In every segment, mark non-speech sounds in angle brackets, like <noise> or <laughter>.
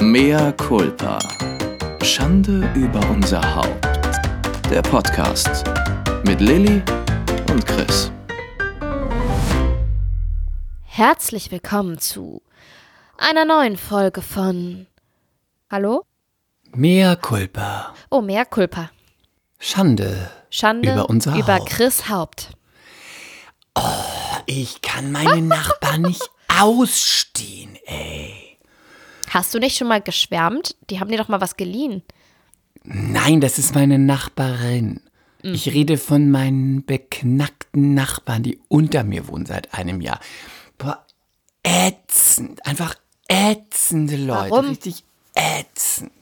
Mea culpa. Schande über unser Haupt. Der Podcast mit Lilly und Chris. Herzlich willkommen zu einer neuen Folge von Hallo? Mea culpa. Oh, mehr Culpa. Schande. Schande Über unser über Haupt. Chris Haupt. Ich kann meine Nachbarn nicht <laughs> ausstehen, ey. Hast du nicht schon mal geschwärmt? Die haben dir doch mal was geliehen. Nein, das ist meine Nachbarin. Mhm. Ich rede von meinen beknackten Nachbarn, die unter mir wohnen seit einem Jahr. Boah, ätzend. Einfach ätzende Leute. Warum? Richtig ätzend.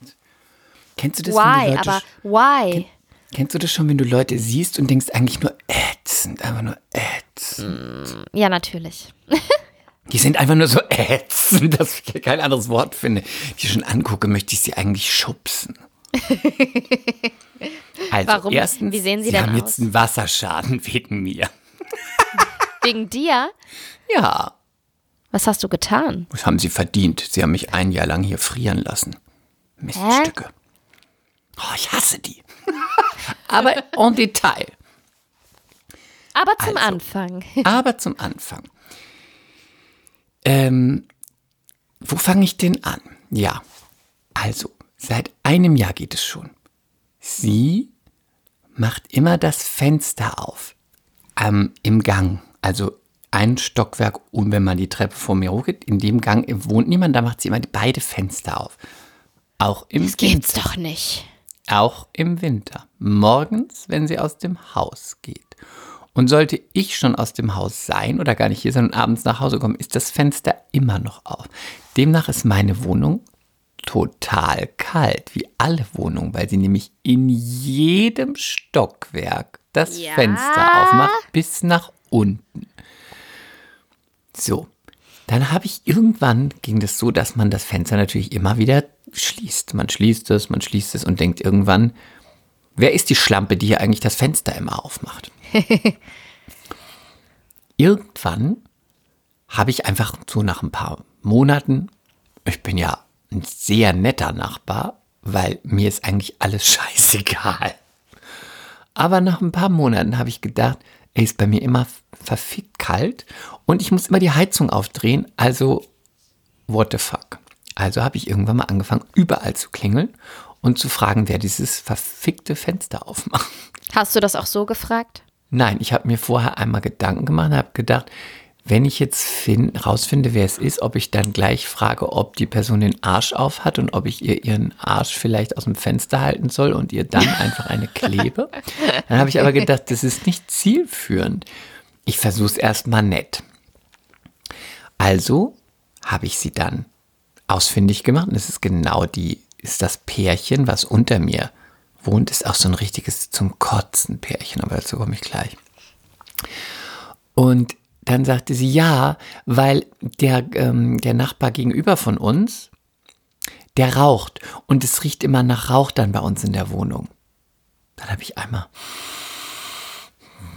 Kennst du das, Why? Leute Aber why? Kennst du das schon, wenn du Leute siehst und denkst eigentlich nur ätzend, einfach nur ätzend? Ja, natürlich. <laughs> Die sind einfach nur so <laughs> ätzend, dass ich kein anderes Wort finde. Die schon angucke, möchte ich sie eigentlich schubsen. <laughs> Also Warum? erstens, Wie sehen sie sie denn haben aus? jetzt einen Wasserschaden wegen mir. <laughs> Wegen dir? Ja, Was hast du getan? das haben sie verdient. Sie haben mich ein Jahr lang hier frieren lassen. Miststücke. Oh, ich hasse die. Aber en Detail. Aber zum Also. Anfang. Aber zum Anfang. Ähm, wo fange ich denn an? Ja, also, seit einem Jahr geht es schon. Sie macht immer das Fenster auf. Ähm, Im Gang. Also ein Stockwerk, und wenn man die Treppe vor mir hochgeht, in dem Gang wohnt niemand, da macht sie immer beide Fenster auf. Auch im Das gibt's doch nicht. auch im Winter. Morgens, wenn sie aus dem Haus geht. Und sollte ich schon aus dem Haus sein oder gar nicht hier sein und abends nach Hause kommen, ist das Fenster immer noch auf. Demnach ist meine Wohnung total kalt, wie alle Wohnungen, weil sie nämlich in jedem Stockwerk das Ja. Fenster aufmacht bis nach unten. So, dann habe ich irgendwann ging das so, dass man das Fenster natürlich immer wieder schließt. Man schließt es, man schließt es und denkt irgendwann, wer ist die Schlampe, die hier eigentlich das Fenster immer aufmacht? <laughs> irgendwann habe ich einfach so nach ein paar Monaten, ich bin ja ein sehr netter Nachbar, weil mir ist eigentlich alles <laughs> scheißegal. Aber nach ein paar Monaten habe ich gedacht, ey, ist bei mir immer verfickt kalt und ich muss immer die Heizung aufdrehen, also what the fuck. Also habe ich irgendwann mal angefangen, überall zu klingeln und zu fragen, wer dieses verfickte Fenster aufmacht. Hast du das auch so gefragt? Nein, ich habe mir vorher einmal Gedanken gemacht und habe gedacht, wenn ich jetzt fin- rausfinde, wer es ist, ob ich dann gleich frage, ob die Person den Arsch auf hat und ob ich ihr ihren Arsch vielleicht aus dem Fenster halten soll und ihr dann <laughs> einfach eine klebe. Dann habe ich aber gedacht, das ist nicht zielführend. Ich versuche es erstmal nett. Also habe ich sie dann ausfindig gemacht und es ist genau die, ist das Pärchen, was unter mir wohnt, ist auch so ein richtiges zum Kotzen Pärchen, aber dazu komme ich gleich. Und dann sagte sie ja, weil der, ähm, der Nachbar gegenüber von uns, der raucht und es riecht immer nach Rauch dann bei uns in der Wohnung. Dann habe ich einmal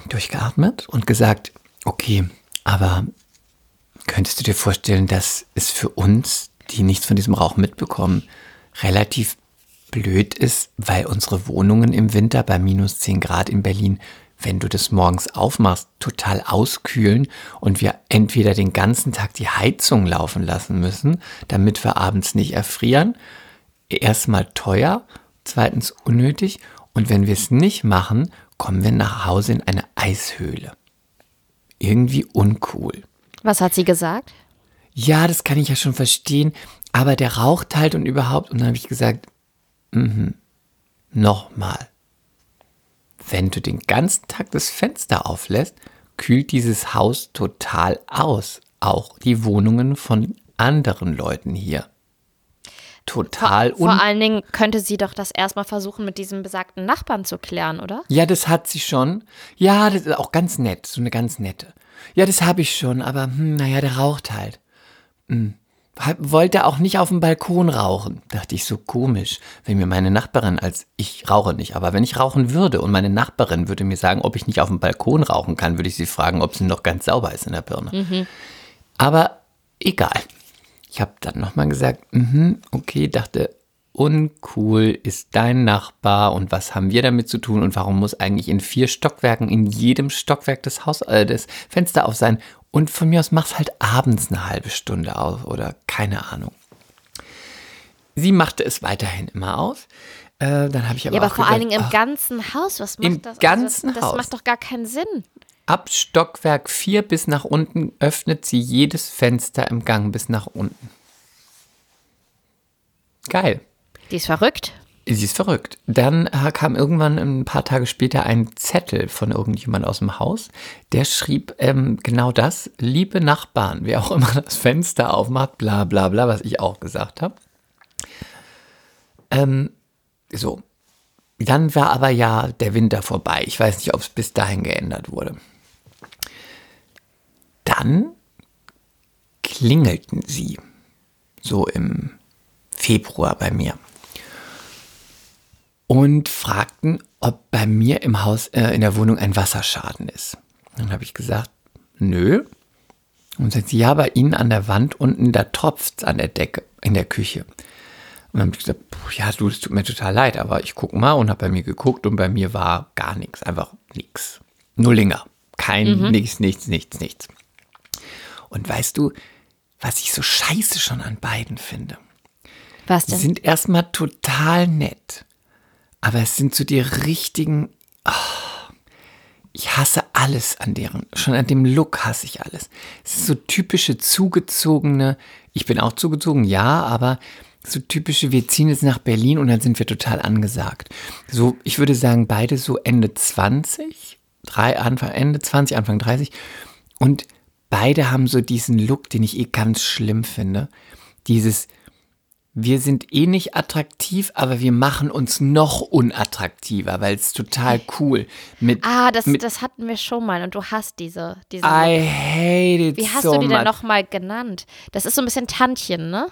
durchgeatmet und gesagt, okay, aber könntest du dir vorstellen, dass es für uns, die nichts von diesem Rauch mitbekommen, relativ blöd ist, weil unsere Wohnungen im Winter bei minus 10 Grad in Berlin, wenn du das morgens aufmachst, total auskühlen und wir entweder den ganzen Tag die Heizung laufen lassen müssen, damit wir abends nicht erfrieren. Erstmal teuer, zweitens unnötig und wenn wir es nicht machen, kommen wir nach Hause in eine Eishöhle. Irgendwie uncool. Was hat sie gesagt? Ja, das kann ich ja schon verstehen, aber der raucht halt und überhaupt. Und dann habe ich gesagt, mhm, nochmal. Wenn du den ganzen Tag das Fenster auflässt, kühlt dieses Haus total aus. Auch die Wohnungen von anderen Leuten hier. Total Vor un allen Dingen könnte sie doch das erstmal versuchen, mit diesem besagten Nachbarn zu klären, oder? Ja, das hat sie schon. Ja, das ist auch ganz nett, so eine ganz nette. Ja, das habe ich schon, aber hm, naja, der raucht halt. Hm. Wollte auch nicht auf dem Balkon rauchen. Dachte ich, so komisch, wenn mir meine Nachbarin als ich rauche nicht, aber wenn ich rauchen würde und meine Nachbarin würde mir sagen, ob ich nicht auf dem Balkon rauchen kann, würde ich sie fragen, ob sie noch ganz sauber ist in der Birne. Aber egal. Ich habe dann nochmal gesagt, mhm, okay, dachte, uncool ist dein Nachbar und was haben wir damit zu tun und warum muss eigentlich in vier Stockwerken in jedem Stockwerk des Haus äh, das Fenster auf sein und von mir aus mach's halt abends eine halbe Stunde auf oder keine Ahnung. Sie machte es weiterhin immer aus. Äh, dann habe ich aber Ja, aber vor allen Dingen im ach, ganzen Haus. Was macht Im das? ganzen also, das Haus. macht doch gar keinen Sinn. ab Stockwerk 4 bis nach unten öffnet sie jedes Fenster im Gang bis nach unten. Geil. Die ist verrückt. Sie ist verrückt. Dann äh, kam irgendwann ein paar Tage später ein Zettel von irgendjemand aus dem Haus, der schrieb ähm, genau das, liebe Nachbarn, wer auch immer das Fenster aufmacht, bla bla bla, was ich auch gesagt habe. Ähm, so. Dann war aber ja der Winter vorbei. Ich weiß nicht, ob es bis dahin geändert wurde. Dann klingelten sie so im Februar bei mir und fragten, ob bei mir im Haus, äh, in der Wohnung ein Wasserschaden ist. Dann habe ich gesagt, nö. Und sagt sie, ja, bei Ihnen an der Wand unten, da tropft an der Decke, in der Küche. Und dann habe ich gesagt, ja, du, es tut mir total leid, aber ich gucke mal und habe bei mir geguckt und bei mir war gar nichts, einfach nichts. Nullinger. Kein, nichts, nichts, nichts, nichts. Und weißt du, was ich so scheiße schon an beiden finde? Was Die denn? sind erstmal total nett. Aber es sind so die richtigen. ah, ich hasse alles an deren. Schon an dem Look hasse ich alles. Es ist so typische zugezogene. Ich bin auch zugezogen, ja, aber so typische, wir ziehen jetzt nach Berlin und dann sind wir total angesagt. So, ich würde sagen, beide so Ende 20, drei, Anfang, Ende 20, Anfang 30. Und beide haben so diesen Look, den ich eh ganz schlimm finde. Dieses, wir sind eh nicht attraktiv, aber wir machen uns noch unattraktiver, weil es total cool mit. Ah, das, mit das hatten wir schon mal und du hast diese. diese I hate it Wie hast so du die denn much. nochmal genannt? Das ist so ein bisschen Tantchen, ne?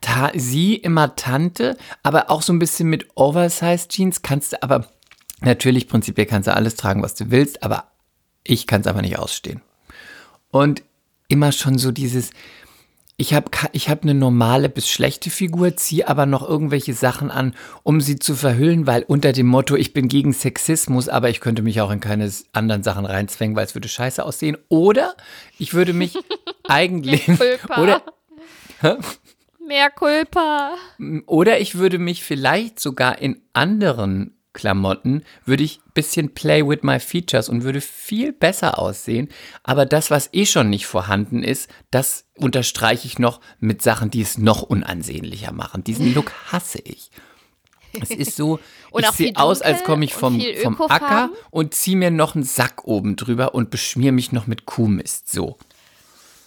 Ta sie immer Tante, aber auch so ein bisschen mit Oversized Jeans kannst du aber natürlich prinzipiell kannst du alles tragen, was du willst, aber ich kann es aber nicht ausstehen. Und immer schon so dieses ich habe ich hab eine normale bis schlechte Figur, ziehe aber noch irgendwelche Sachen an, um sie zu verhüllen, weil unter dem Motto, ich bin gegen Sexismus, aber ich könnte mich auch in keine anderen Sachen reinzwängen, weil es würde scheiße aussehen. Oder ich würde mich <laughs> eigentlich. <laughs> Oder, Mehr Culpa. Oder ich würde mich vielleicht sogar in anderen Klamotten, würde ich ein bisschen play with my features und würde viel besser aussehen. Aber das, was eh schon nicht vorhanden ist, das unterstreiche ich noch mit Sachen, die es noch unansehnlicher machen. Diesen Look hasse ich. Es ist so, <laughs> Und ich sehe aus, als komme ich vom, vom. Acker und ziehe mir noch einen Sack oben drüber und beschmier mich noch mit Kuhmist. So.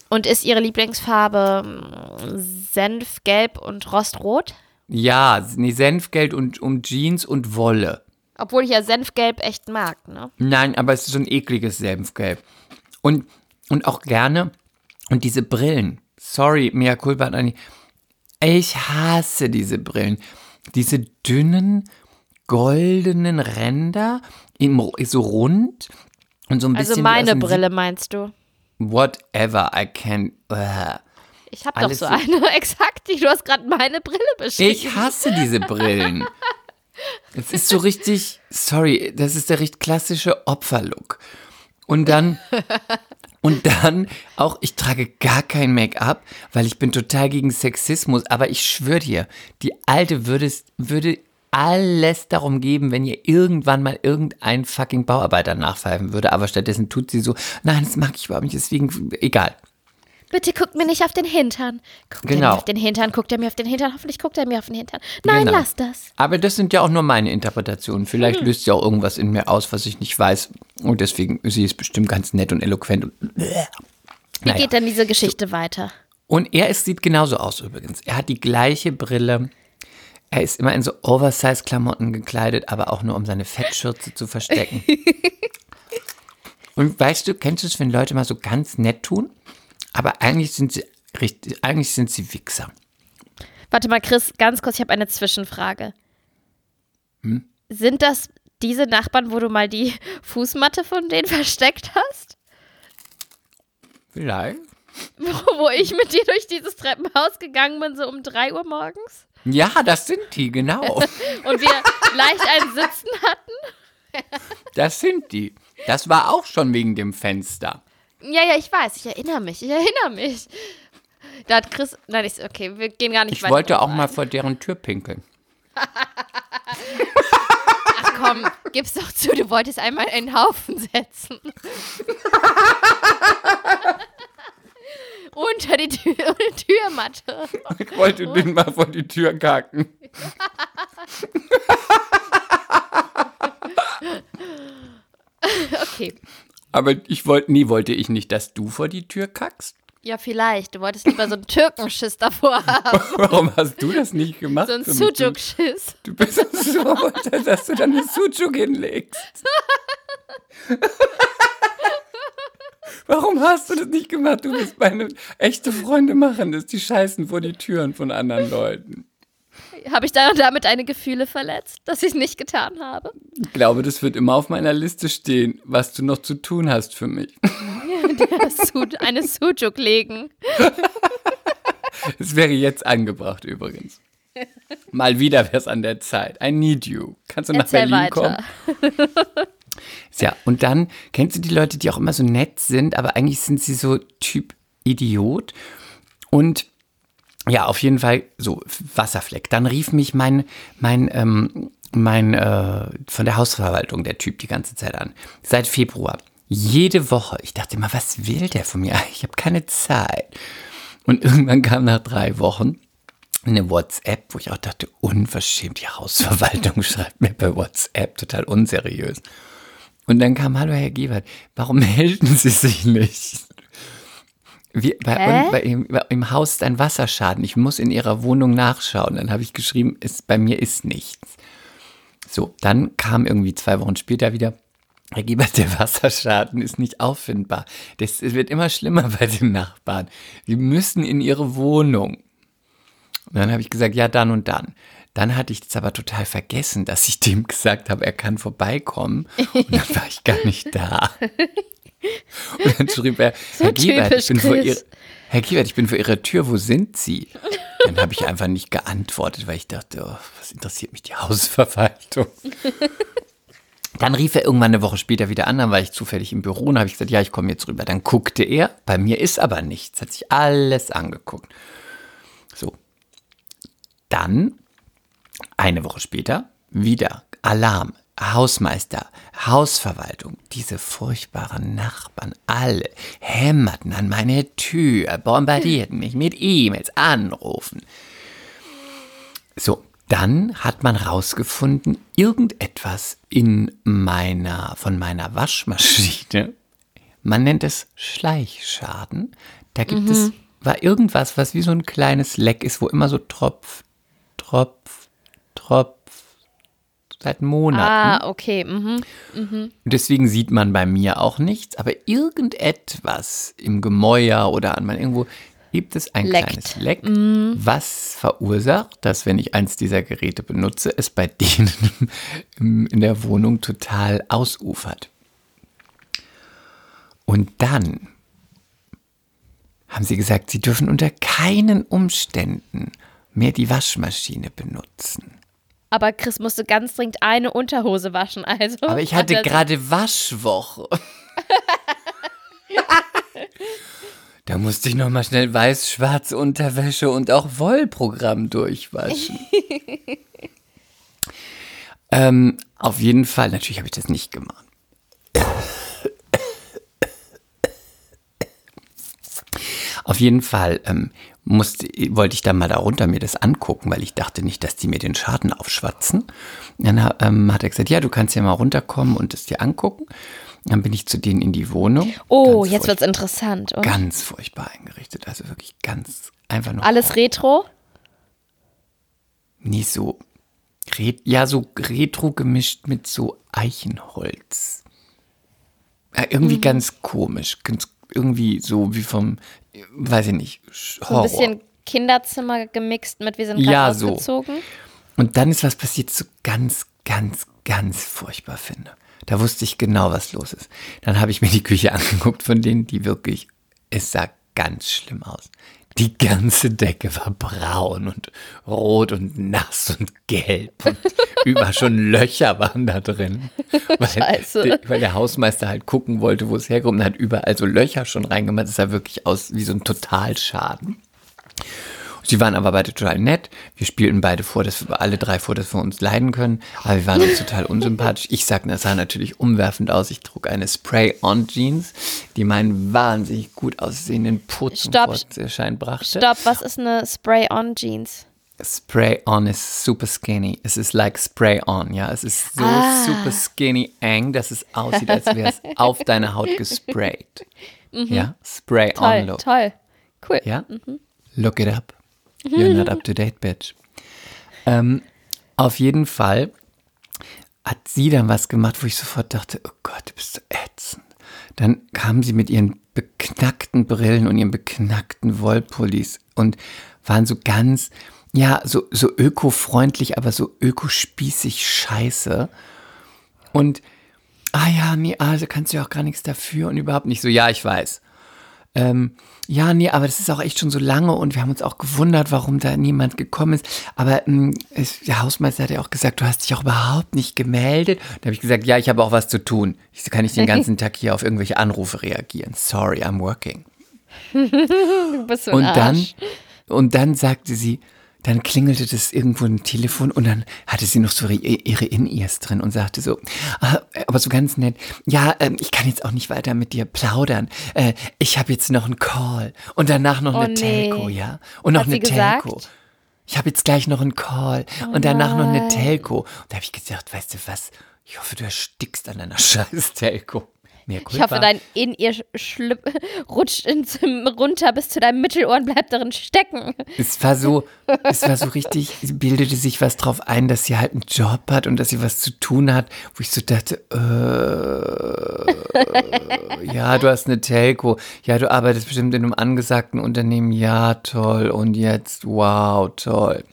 Und ist ihre Lieblingsfarbe mm, Senfgelb und Rostrot? Ja, nee, Senfgeld und um Jeans und Wolle. Obwohl ich ja Senfgelb echt mag, ne? Nein, aber es ist so ein ekliges Senfgelb. Und, und auch gerne, und diese Brillen, sorry, mea culpa, Anni, ich hasse diese Brillen. Diese dünnen, goldenen Ränder, im, so rund und so ein Also bisschen. aus meine Brille meinst du? Whatever, I can. Uh. Ich habe doch so eine, <laughs> exakt. die- Du hast gerade meine Brille beschrieben. Ich hasse diese Brillen. Es ist so richtig, sorry, das ist der richtig klassische Opferlook. Und dann, und dann auch, ich trage gar kein Make-up, weil ich bin total gegen Sexismus, aber ich schwöre dir, die Alte würde, würde alles darum geben, wenn ihr irgendwann mal irgendein fucking Bauarbeiter nachpfeifen würde, aber stattdessen tut sie so, nein, das mag ich überhaupt nicht, deswegen, egal. Bitte guckt mir nicht auf den Hintern. Guckt er Genau. mir auf den Hintern, guckt er mir auf den Hintern, hoffentlich guckt er mir auf den Hintern. Nein, Genau. lass das. Aber das sind ja auch nur meine Interpretationen. Vielleicht Hm. löst sie auch irgendwas in mir aus, was ich nicht weiß. Und deswegen, sie ist bestimmt ganz nett und eloquent. Und, Wie Naja. geht denn diese Geschichte weiter? und er ist, sieht genauso aus übrigens. Er hat die gleiche Brille. Er ist immer in so Oversize-Klamotten gekleidet, aber auch nur, um seine Fettschürze zu verstecken. <laughs> und weißt du, kennst du es, wenn Leute mal so ganz nett tun? Aber eigentlich sind sie, richtig, eigentlich sind sie Wichser. Warte mal, Chris, ganz kurz, ich habe eine Zwischenfrage. Hm? Sind das diese Nachbarn, wo du mal die <laughs> Fußmatte von denen versteckt hast? Vielleicht. <laughs> wo, wo ich mit dir durch dieses Treppenhaus gegangen bin, so um 3 Uhr morgens. Ja, das sind die, genau. <laughs> Und wir leicht ein Sitzen hatten. Das sind die. Das war auch schon wegen dem Fenster. Ja, ja, ich weiß, ich erinnere mich, ich erinnere mich. Da hat Chris, nein, ich, okay, wir gehen gar nicht Ich weiter wollte drauf auch mal vor deren Tür pinkeln. Ach komm, gib's doch zu, du wolltest einmal einen Haufen setzen. <laughs> Unter die, Tür, <laughs> die Türmatte. Ich wollte den mal vor die Tür kacken. <laughs> Okay. Aber ich wollte, nie wollte ich nicht, dass du vor die Tür kackst. Ja, vielleicht. Du wolltest lieber so einen Türkenschiss davor <laughs> haben. Warum hast du das nicht gemacht? So einen? Sujuk-Schiss. Du bist so, <laughs> dass du dann eine Sucuk hinlegst. <laughs> Warum hast du das nicht gemacht? Du bist meine echte Freunde machen das. Die scheißen vor die Türen von anderen Leuten. Habe ich da damit deine Gefühle verletzt, dass ich es nicht getan habe? Ich glaube, das wird immer auf meiner Liste stehen, was du noch zu tun hast für mich. Su- Eine Sujuk legen. Das wäre jetzt angebracht übrigens. Mal wieder wäre es an der Zeit. I need you. Kannst du nach Erzähl Berlin weiter. kommen? Ja, und dann kennst du die Leute, die auch immer so nett sind, aber eigentlich sind sie so Typ Idiot. Und ja, auf jeden Fall so Wasserfleck. Dann rief mich mein, mein, ähm, mein äh, von der Hausverwaltung der Typ die ganze Zeit an. Seit Februar. Jede Woche. Ich dachte immer, was will der von mir? <laughs> Ich habe keine Zeit. Und irgendwann kam nach drei Wochen eine WhatsApp, wo ich auch dachte, unverschämt, die Hausverwaltung <laughs> schreibt mir bei WhatsApp, total unseriös. Und dann kam, hallo Herr Gebert, warum <laughs> melden Sie sich nicht? Wir, bei, Hä? bei ihm, bei, Im Haus ist ein Wasserschaden. Ich muss in Ihrer Wohnung nachschauen. Dann habe ich geschrieben, ist, bei mir ist nichts. So, dann kam irgendwie zwei Wochen später wieder, Herr Gebert, der <laughs> Wasserschaden ist nicht auffindbar. Das es wird immer schlimmer <laughs> bei den Nachbarn. Sie müssen in Ihre Wohnung. Und dann habe ich gesagt, ja, dann und dann. Dann hatte ich es aber total vergessen, dass ich dem <laughs> gesagt habe, er kann vorbeikommen. Und dann war ich gar nicht da. Und dann schrieb er, <laughs> So Herr Gebert, ich bin vor. Ihrer, Herr Gebert, ich bin vor Ihrer Tür, wo sind Sie? Dann habe ich einfach nicht geantwortet, weil ich dachte, oh, was interessiert mich die Hausverwaltung? Dann rief er irgendwann eine Woche später wieder an, dann war ich zufällig im Büro und habe ich gesagt, ja, ich komme jetzt rüber. Dann guckte er, bei mir ist aber nichts, hat sich alles angeguckt. So. Dann, eine Woche später, wieder Alarm, Hausmeister, Hausverwaltung, diese furchtbaren Nachbarn, alle hämmerten an meine Tür, bombardierten mich mit E-Mails, Anrufen. So, dann hat man rausgefunden, irgendetwas in meiner, von meiner Waschmaschine, man nennt es Schleichschaden, da gibt es, war irgendwas, was wie so ein kleines Leck ist, wo immer so Tropf, Tropf, Tropf, seit Monaten. Ah, okay. Mhm. Und Deswegen sieht man bei mir auch nichts, aber irgendetwas im Gemäuer oder an man irgendwo gibt es ein Leckt. kleines Leck, was verursacht, dass wenn ich eins dieser Geräte benutze, es bei <laughs> denen in der Wohnung total ausufert. Und dann haben sie gesagt, sie dürfen unter keinen Umständen mehr die Waschmaschine benutzen. Aber Chris musste ganz dringend eine Unterhose waschen, also. Aber ich hat hatte er- gerade Waschwoche. <laughs> da musste ich noch mal schnell weiß-schwarze Unterwäsche und auch Wollprogramm durchwaschen. <laughs> ähm, auf jeden Fall, natürlich habe ich das nicht gemacht. Auf jeden Fall ähm, musste, wollte ich dann mal da runter mir das angucken, weil ich dachte nicht, dass die mir den Schaden aufschwatzen. Dann ähm, hat er gesagt, ja, du kannst ja mal runterkommen und es dir angucken. Dann bin ich zu denen in die Wohnung. Oh, Ganz jetzt wird's furcht- interessant. Oh. Ganz furchtbar eingerichtet. Also wirklich ganz einfach nur. Alles Retro? Nie so. Re ja, so retro gemischt mit so Eichenholz. Ja, Mhm. irgendwie ganz komisch. Ganz, irgendwie so wie vom, weiß ich nicht, So Horror. ein bisschen Kinderzimmer gemixt mit, wir sind gerade Ja, so. ausgezogen. Und dann ist was passiert, so ganz, ganz, ganz furchtbar finde. Da wusste ich genau, was los ist. Dann habe ich mir die Küche <laughs> angeguckt von denen, die wirklich, es sah ganz schlimm aus. Die ganze Decke war braun und rot und nass und gelb. Und <laughs> über schon Löcher waren da drin. Weil, Scheiße. der- weil der Hausmeister halt gucken wollte, wo es herkommt und hat überall so Löcher schon reingemacht. Das sah wirklich aus wie so ein Totalschaden. Sie waren aber beide total nett. Wir spielten beide vor, dass wir alle drei vor, dass wir uns leiden können. Aber wir waren uns total unsympathisch. Ich sagte, das sah natürlich umwerfend aus. Ich trug eine Spray-on-Jeans, die meinen wahnsinnig gut aussehenden Putz zum Stopp. Vorschein brachte. Stopp, was ist eine Spray-on-Jeans? Spray-on ist super skinny. Es ist like Spray-on, ja. Es ist so Ah. super skinny eng, dass es aussieht, als wäre es <laughs> auf deine Haut gesprayt. Ja, Mhm. Toll, Look. toll. Cool. Ja? Look it up. You're <laughs> not up to date, bitch. Ähm, auf jeden Fall hat sie dann was gemacht, wo ich sofort dachte, oh Gott, du bist so ätzend. Dann kam sie mit ihren beknackten Brillen und ihren beknackten Wollpullis und waren so ganz, ja, so, so öko-freundlich, aber so ökospießig scheiße. Und, ah ja, nee, also kannst du ja auch gar nichts dafür und überhaupt nicht so, ja, ich weiß. Ähm, ja, nee, aber das ist auch echt schon so lange und wir haben uns auch gewundert, warum da niemand gekommen ist. Aber ähm, der Hausmeister hat ja auch gesagt, du hast dich auch überhaupt nicht gemeldet. Da habe ich gesagt, ja, ich habe auch was zu tun. Ich kann nicht den ganzen Tag hier auf irgendwelche Anrufe reagieren. Sorry, I'm working. <laughs> Du bist so ein Und dann, Arsch. und dann sagte sie, dann klingelte das irgendwo ein Telefon und dann hatte sie noch so ihre, In-Ears drin und sagte so, ah, aber so ganz nett, ja, ähm, ich kann jetzt auch nicht weiter mit dir plaudern. Äh, ich habe jetzt noch einen Call und danach noch Oh, eine nee. Telco, ja? Und noch Hat eine? Telco. Ich habe jetzt gleich noch einen Call Oh und danach noch eine Telco. Und da habe ich gesagt, weißt du was, ich hoffe, du erstickst an deiner <laughs> scheiß Telco. Ich hoffe, dein <laughs> in ihr Schlüpp rutscht ins, runter bis zu deinem Mittelohr und bleibt darin stecken. Es war so, es war so richtig, sie bildete sich was drauf ein, dass sie halt einen Job hat und dass sie was zu tun hat, wo ich so dachte, äh, ja, du hast eine Telco, ja, du arbeitest bestimmt in einem angesagten Unternehmen, ja, toll, und jetzt, wow, toll.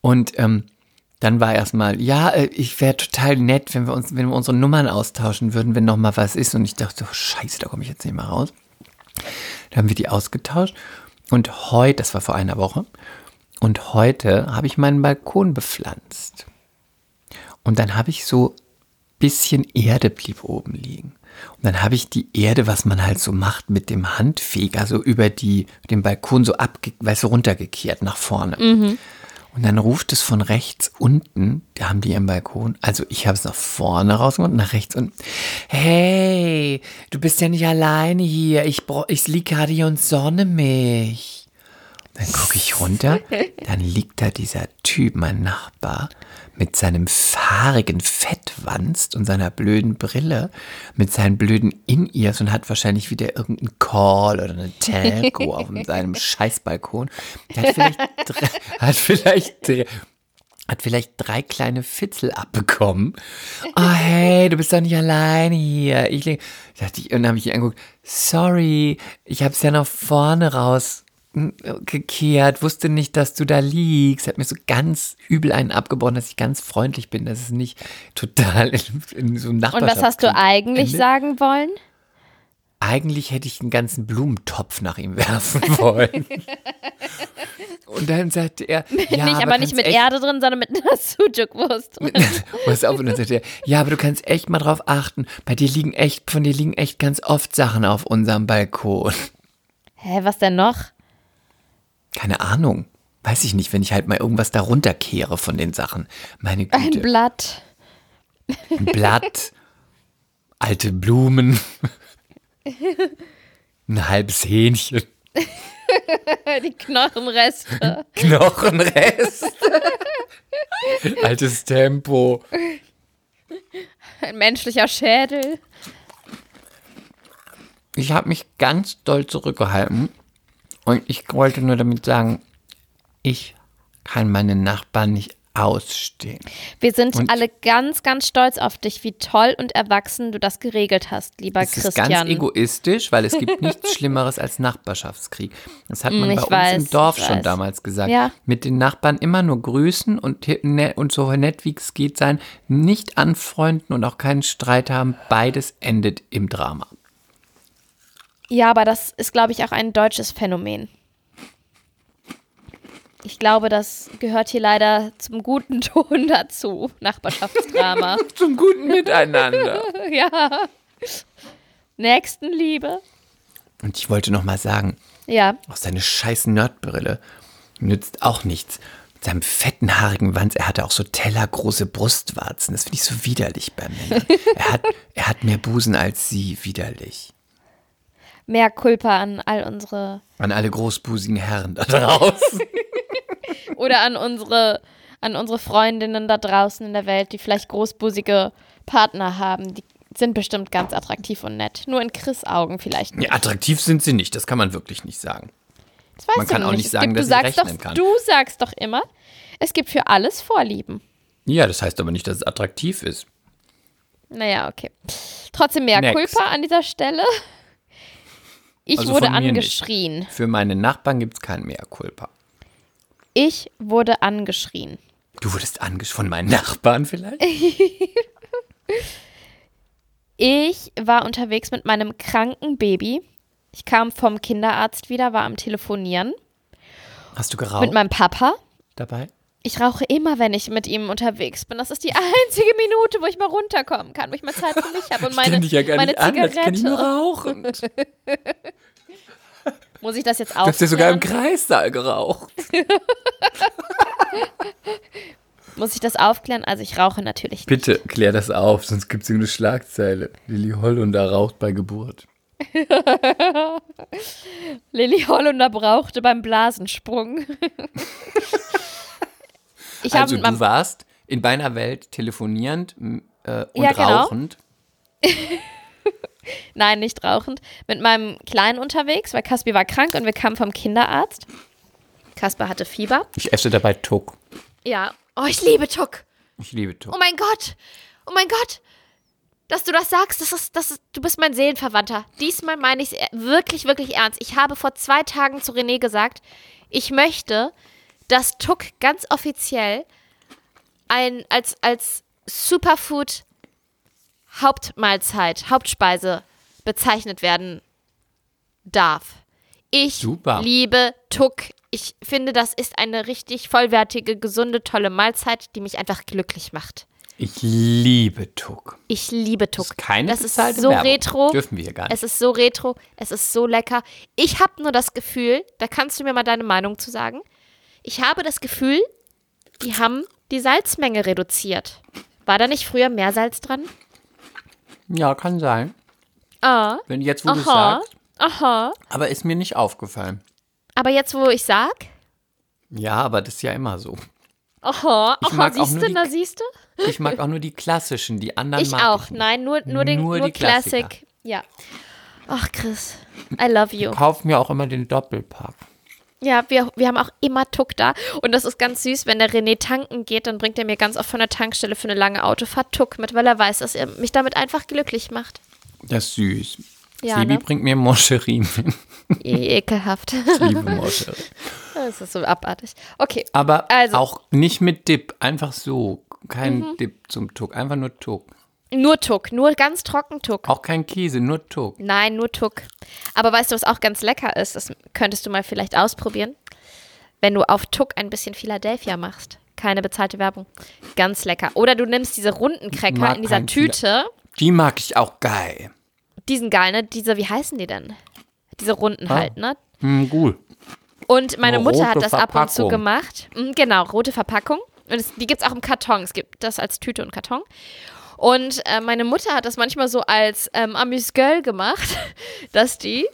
Und ähm, dann war erstmal, ja, äh, ich wäre total nett, wenn wir uns, wenn wir unsere Nummern austauschen würden, wenn noch mal was ist. Und ich dachte, oh, scheiße, da komme ich jetzt nicht mehr raus. Da haben wir die ausgetauscht. Und heute, das war vor einer Woche, und heute habe ich meinen Balkon bepflanzt. Und dann habe ich so bisschen Erde blieb oben liegen. Und dann habe ich die Erde, was man halt so macht, mit dem Handfeger so über die, den Balkon so abge, weißt runtergekehrt nach vorne. Und dann ruft es von rechts unten, da haben die ihren Balkon, also ich habe es nach vorne rausgemacht, nach rechts unten. Hey, du bist ja nicht alleine hier, ich, ich lieg gerade hier und sonne mich. Dann gucke ich runter, <laughs> dann liegt da dieser Typ, mein Nachbar, mit seinem fahrigen Fettwanst und seiner blöden Brille, mit seinen blöden In-Ears und hat wahrscheinlich wieder irgendeinen Call oder eine Telco auf <laughs> seinem Scheißbalkon. Der hat vielleicht, drei, hat vielleicht drei, hat vielleicht drei kleine Fitzel abbekommen. Oh, hey, du bist doch nicht alleine hier. Ich dachte und dann habe ich ihn angeguckt, sorry, ich habe es ja nach vorne raus gekehrt, wusste nicht, dass du da liegst. Hat mir so ganz übel einen abgebrochen, dass ich ganz freundlich bin, dass es nicht total in, in so einem Und was hast du eigentlich endet. sagen wollen? Eigentlich hätte ich einen ganzen Blumentopf nach ihm werfen <laughs> wollen. Und dann sagte er, <laughs> ja, nicht, aber, nicht mit echt Erde drin, sondern mit einer <laughs> Sujuk-Wurst. Pass auf, und dann sagt er, ja, aber du kannst echt mal drauf achten. Bei dir liegen echt, von dir liegen echt ganz oft Sachen auf unserem Balkon. Hä, was denn noch? Keine Ahnung. Weiß ich nicht, wenn ich halt mal irgendwas darunter kehre von den Sachen. Meine Ein Güte. Blatt. Ein Blatt, alte Blumen, ein halbes Hähnchen, <laughs> Die Knochenreste. Knochenrest, altes Tempo. Ein menschlicher Schädel. Ich habe mich ganz doll zurückgehalten und ich wollte nur damit sagen, ich kann meine Nachbarn nicht ausstehen. Wir sind Und- alle ganz, ganz stolz auf dich, wie toll und erwachsen du das geregelt hast, lieber Es ist Christian. ganz egoistisch, weil es gibt <laughs> nichts Schlimmeres als Nachbarschaftskrieg. Das hat man Mm, bei ich uns weiß, im Dorf schon weiß. damals gesagt. Ja. Mit den Nachbarn immer nur grüßen und, ne- und so nett wie es geht sein, nicht anfreunden und auch keinen Streit haben. Beides endet im Drama. Ja, aber das ist, glaube ich, auch ein deutsches Phänomen. Ich glaube, das gehört hier leider zum guten <laughs> Ton dazu. Nachbarschaftsdrama. <laughs> Zum guten Miteinander. <laughs> ja. Nächstenliebe. Und ich wollte noch mal sagen, Ja. auch seine scheiß Nerdbrille nützt auch nichts. Mit seinem fetten, haarigen Wanz, er hatte auch so tellergroße Brustwarzen. Das finde ich so widerlich bei Männern. er, hat, er hat mehr Busen als sie, widerlich. Mehr Kulpa an all unsere An alle großbusigen Herren da draußen. <laughs> <laughs> oder an unsere an unsere Freundinnen da draußen in der Welt, die vielleicht großbusige Partner haben. Die sind bestimmt ganz attraktiv und nett. Nur in Chris Augen vielleicht nicht. ja, attraktiv sind sie nicht, das kann man wirklich nicht sagen. Das weißt man kann auch nicht sagen, gibt, dass du ich sagst rechnen doch, kann. Du sagst doch immer, es gibt für alles Vorlieben. Ja, das heißt aber nicht, dass es attraktiv ist. Naja, okay. Trotzdem mehr Next. Kulpa an dieser Stelle. Ich Also wurde mir nicht. angeschrien. Für meine Nachbarn gibt es kein Mehr Culpa. Ich wurde angeschrien. Du wurdest angesch von meinen Nachbarn vielleicht? <laughs> Ich war unterwegs mit meinem kranken Baby. Ich kam vom Kinderarzt wieder, war am Telefonieren Hast du geraucht mit meinem Papa. dabei? Ich rauche immer, wenn ich mit ihm unterwegs bin. Das ist die <laughs> einzige Minute, wo ich mal runterkommen kann, wo ich mal Zeit für mich habe und meine, dich ja gar meine nicht anders, ich kenn dich nur Zigarette. rauchend. <laughs> Muss ich das jetzt Du hast ja sogar im? Kreissaal geraucht. <laughs> Muss ich das aufklären? Also ich rauche natürlich nicht. Bitte klär das auf, sonst gibt es eine Schlagzeile. Lilly Hollunder raucht bei Geburt. Lilly Hollunder brauchte beim Blasensprung. Ich also du warst in meiner Welt telefonierend äh, und Ja, genau. rauchend. <laughs> Nein, nicht rauchend. Mit meinem Kleinen unterwegs, weil Kasper war krank und wir kamen vom Kinderarzt. Kasper hatte Fieber. Ich esse dabei Tuck. Ja. Oh, ich liebe Tuck. Ich liebe Tuck. Oh mein Gott. Oh mein Gott. Dass du das sagst, das ist, das ist, du bist mein Seelenverwandter. Diesmal meine ich es wirklich, wirklich ernst. Ich habe vor zwei Tagen zu René gesagt, ich möchte, dass Tuck ganz offiziell ein, als, als Superfood Hauptmahlzeit, Hauptspeise bezeichnet werden darf. Ich Super. liebe Tuck. Ich finde, das ist eine richtig vollwertige, gesunde, tolle Mahlzeit, die mich einfach glücklich macht. Ich liebe Tuck. Ich liebe Tuck. Das ist keine das ist so Werbung. retro. Dürfen wir hier gar nicht. Es ist so retro. Es ist so lecker. Ich habe nur das Gefühl, da kannst du mir mal deine Meinung zu sagen. Ich habe das Gefühl, die haben die Salzmenge reduziert. War da nicht früher mehr Salz dran? Ja, kann sein. Ah, Wenn jetzt, wo du aha, sagst. aha. Aber ist mir nicht aufgefallen. Aber jetzt, wo ich sag, Ja, aber das ist ja immer so. aha, Ich aha, siehst du, die- da siehst du? Ich mag auch nur die klassischen, die anderen Ich mag auch. ich nicht. Nein, nur, nur den Nur nur die. Classic. Ja. Ach, Chris. I love you. Kauf mir auch immer den Doppelpack. Ja, wir, wir haben auch immer Tuck da. Und das ist ganz süß, wenn der René tanken geht, dann bringt er mir ganz oft von der Tankstelle für eine lange Autofahrt Tuck mit, weil er weiß, dass er mich damit einfach glücklich macht. Das ist süß. Ja, Sebi ne? bringt mir Moscherin <laughs> mit. Ekelhaft. Ich liebe Moscherin. <laughs> Das ist so abartig. Okay. Aber Also- Mhm. auch nicht mit Dip, einfach so. Kein Dip zum Tuck, einfach nur Tuck. Nur Tuck, nur ganz trocken Tuck. Auch kein Käse, nur Tuck. Nein, nur Tuck. Aber weißt du, was auch ganz lecker ist? Das könntest du mal vielleicht ausprobieren. Wenn du auf Tuck ein bisschen Philadelphia machst. Keine bezahlte Werbung. Ganz lecker. Oder du nimmst diese runden Cracker in dieser Tüte. Die mag ich auch geil. Diesen geil, ne? Diese, wie heißen die denn? Diese runden Ah. halt, ne? Hm, gut. Und meine Eine Mutter hat das ab und zu Verpackung. gemacht. Mhm, Genau, rote Verpackung. Und es, die gibt es auch im Karton. Es gibt das als Tüte und Karton. Und äh, meine Mutter hat das manchmal so als ähm, Amüsgöl gemacht, <laughs> dass die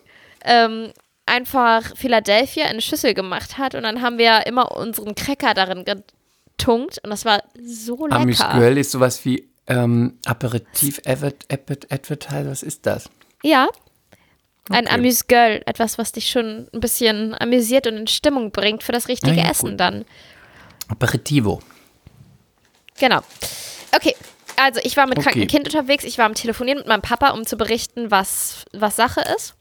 ähm, einfach Philadelphia in eine Schüssel gemacht hat. Und dann haben wir immer unseren Cracker darin getunkt. Und das war so lecker. Amüsgöl ist sowas wie ähm, Aperitif Advert, Advert, Advertiser. Was ist das? Ja. Ein Okay. Amüsgöl, etwas, was dich schon ein bisschen amüsiert und in Stimmung bringt für das richtige Ah ja, Essen gut. dann. Aperitivo. Genau. Okay, also ich war mit krankem Okay. Kind unterwegs, ich war am Telefonieren mit meinem Papa, um zu berichten, was, was Sache ist.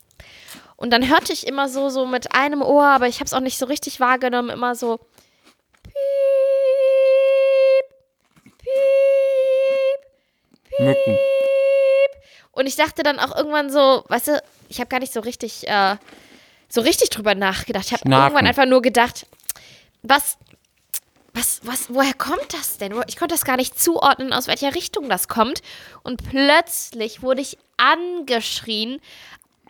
Und dann hörte ich immer so, so mit einem Ohr, aber ich habe es auch nicht so richtig wahrgenommen, immer so piep, piep, Mücken. und ich dachte dann auch irgendwann so, weißt du, ich habe gar nicht so richtig, äh, so richtig drüber nachgedacht. Ich habe irgendwann einfach nur gedacht, was, was, was, woher kommt das denn? Ich konnte das gar nicht zuordnen, aus welcher Richtung das kommt. Und plötzlich wurde ich angeschrien,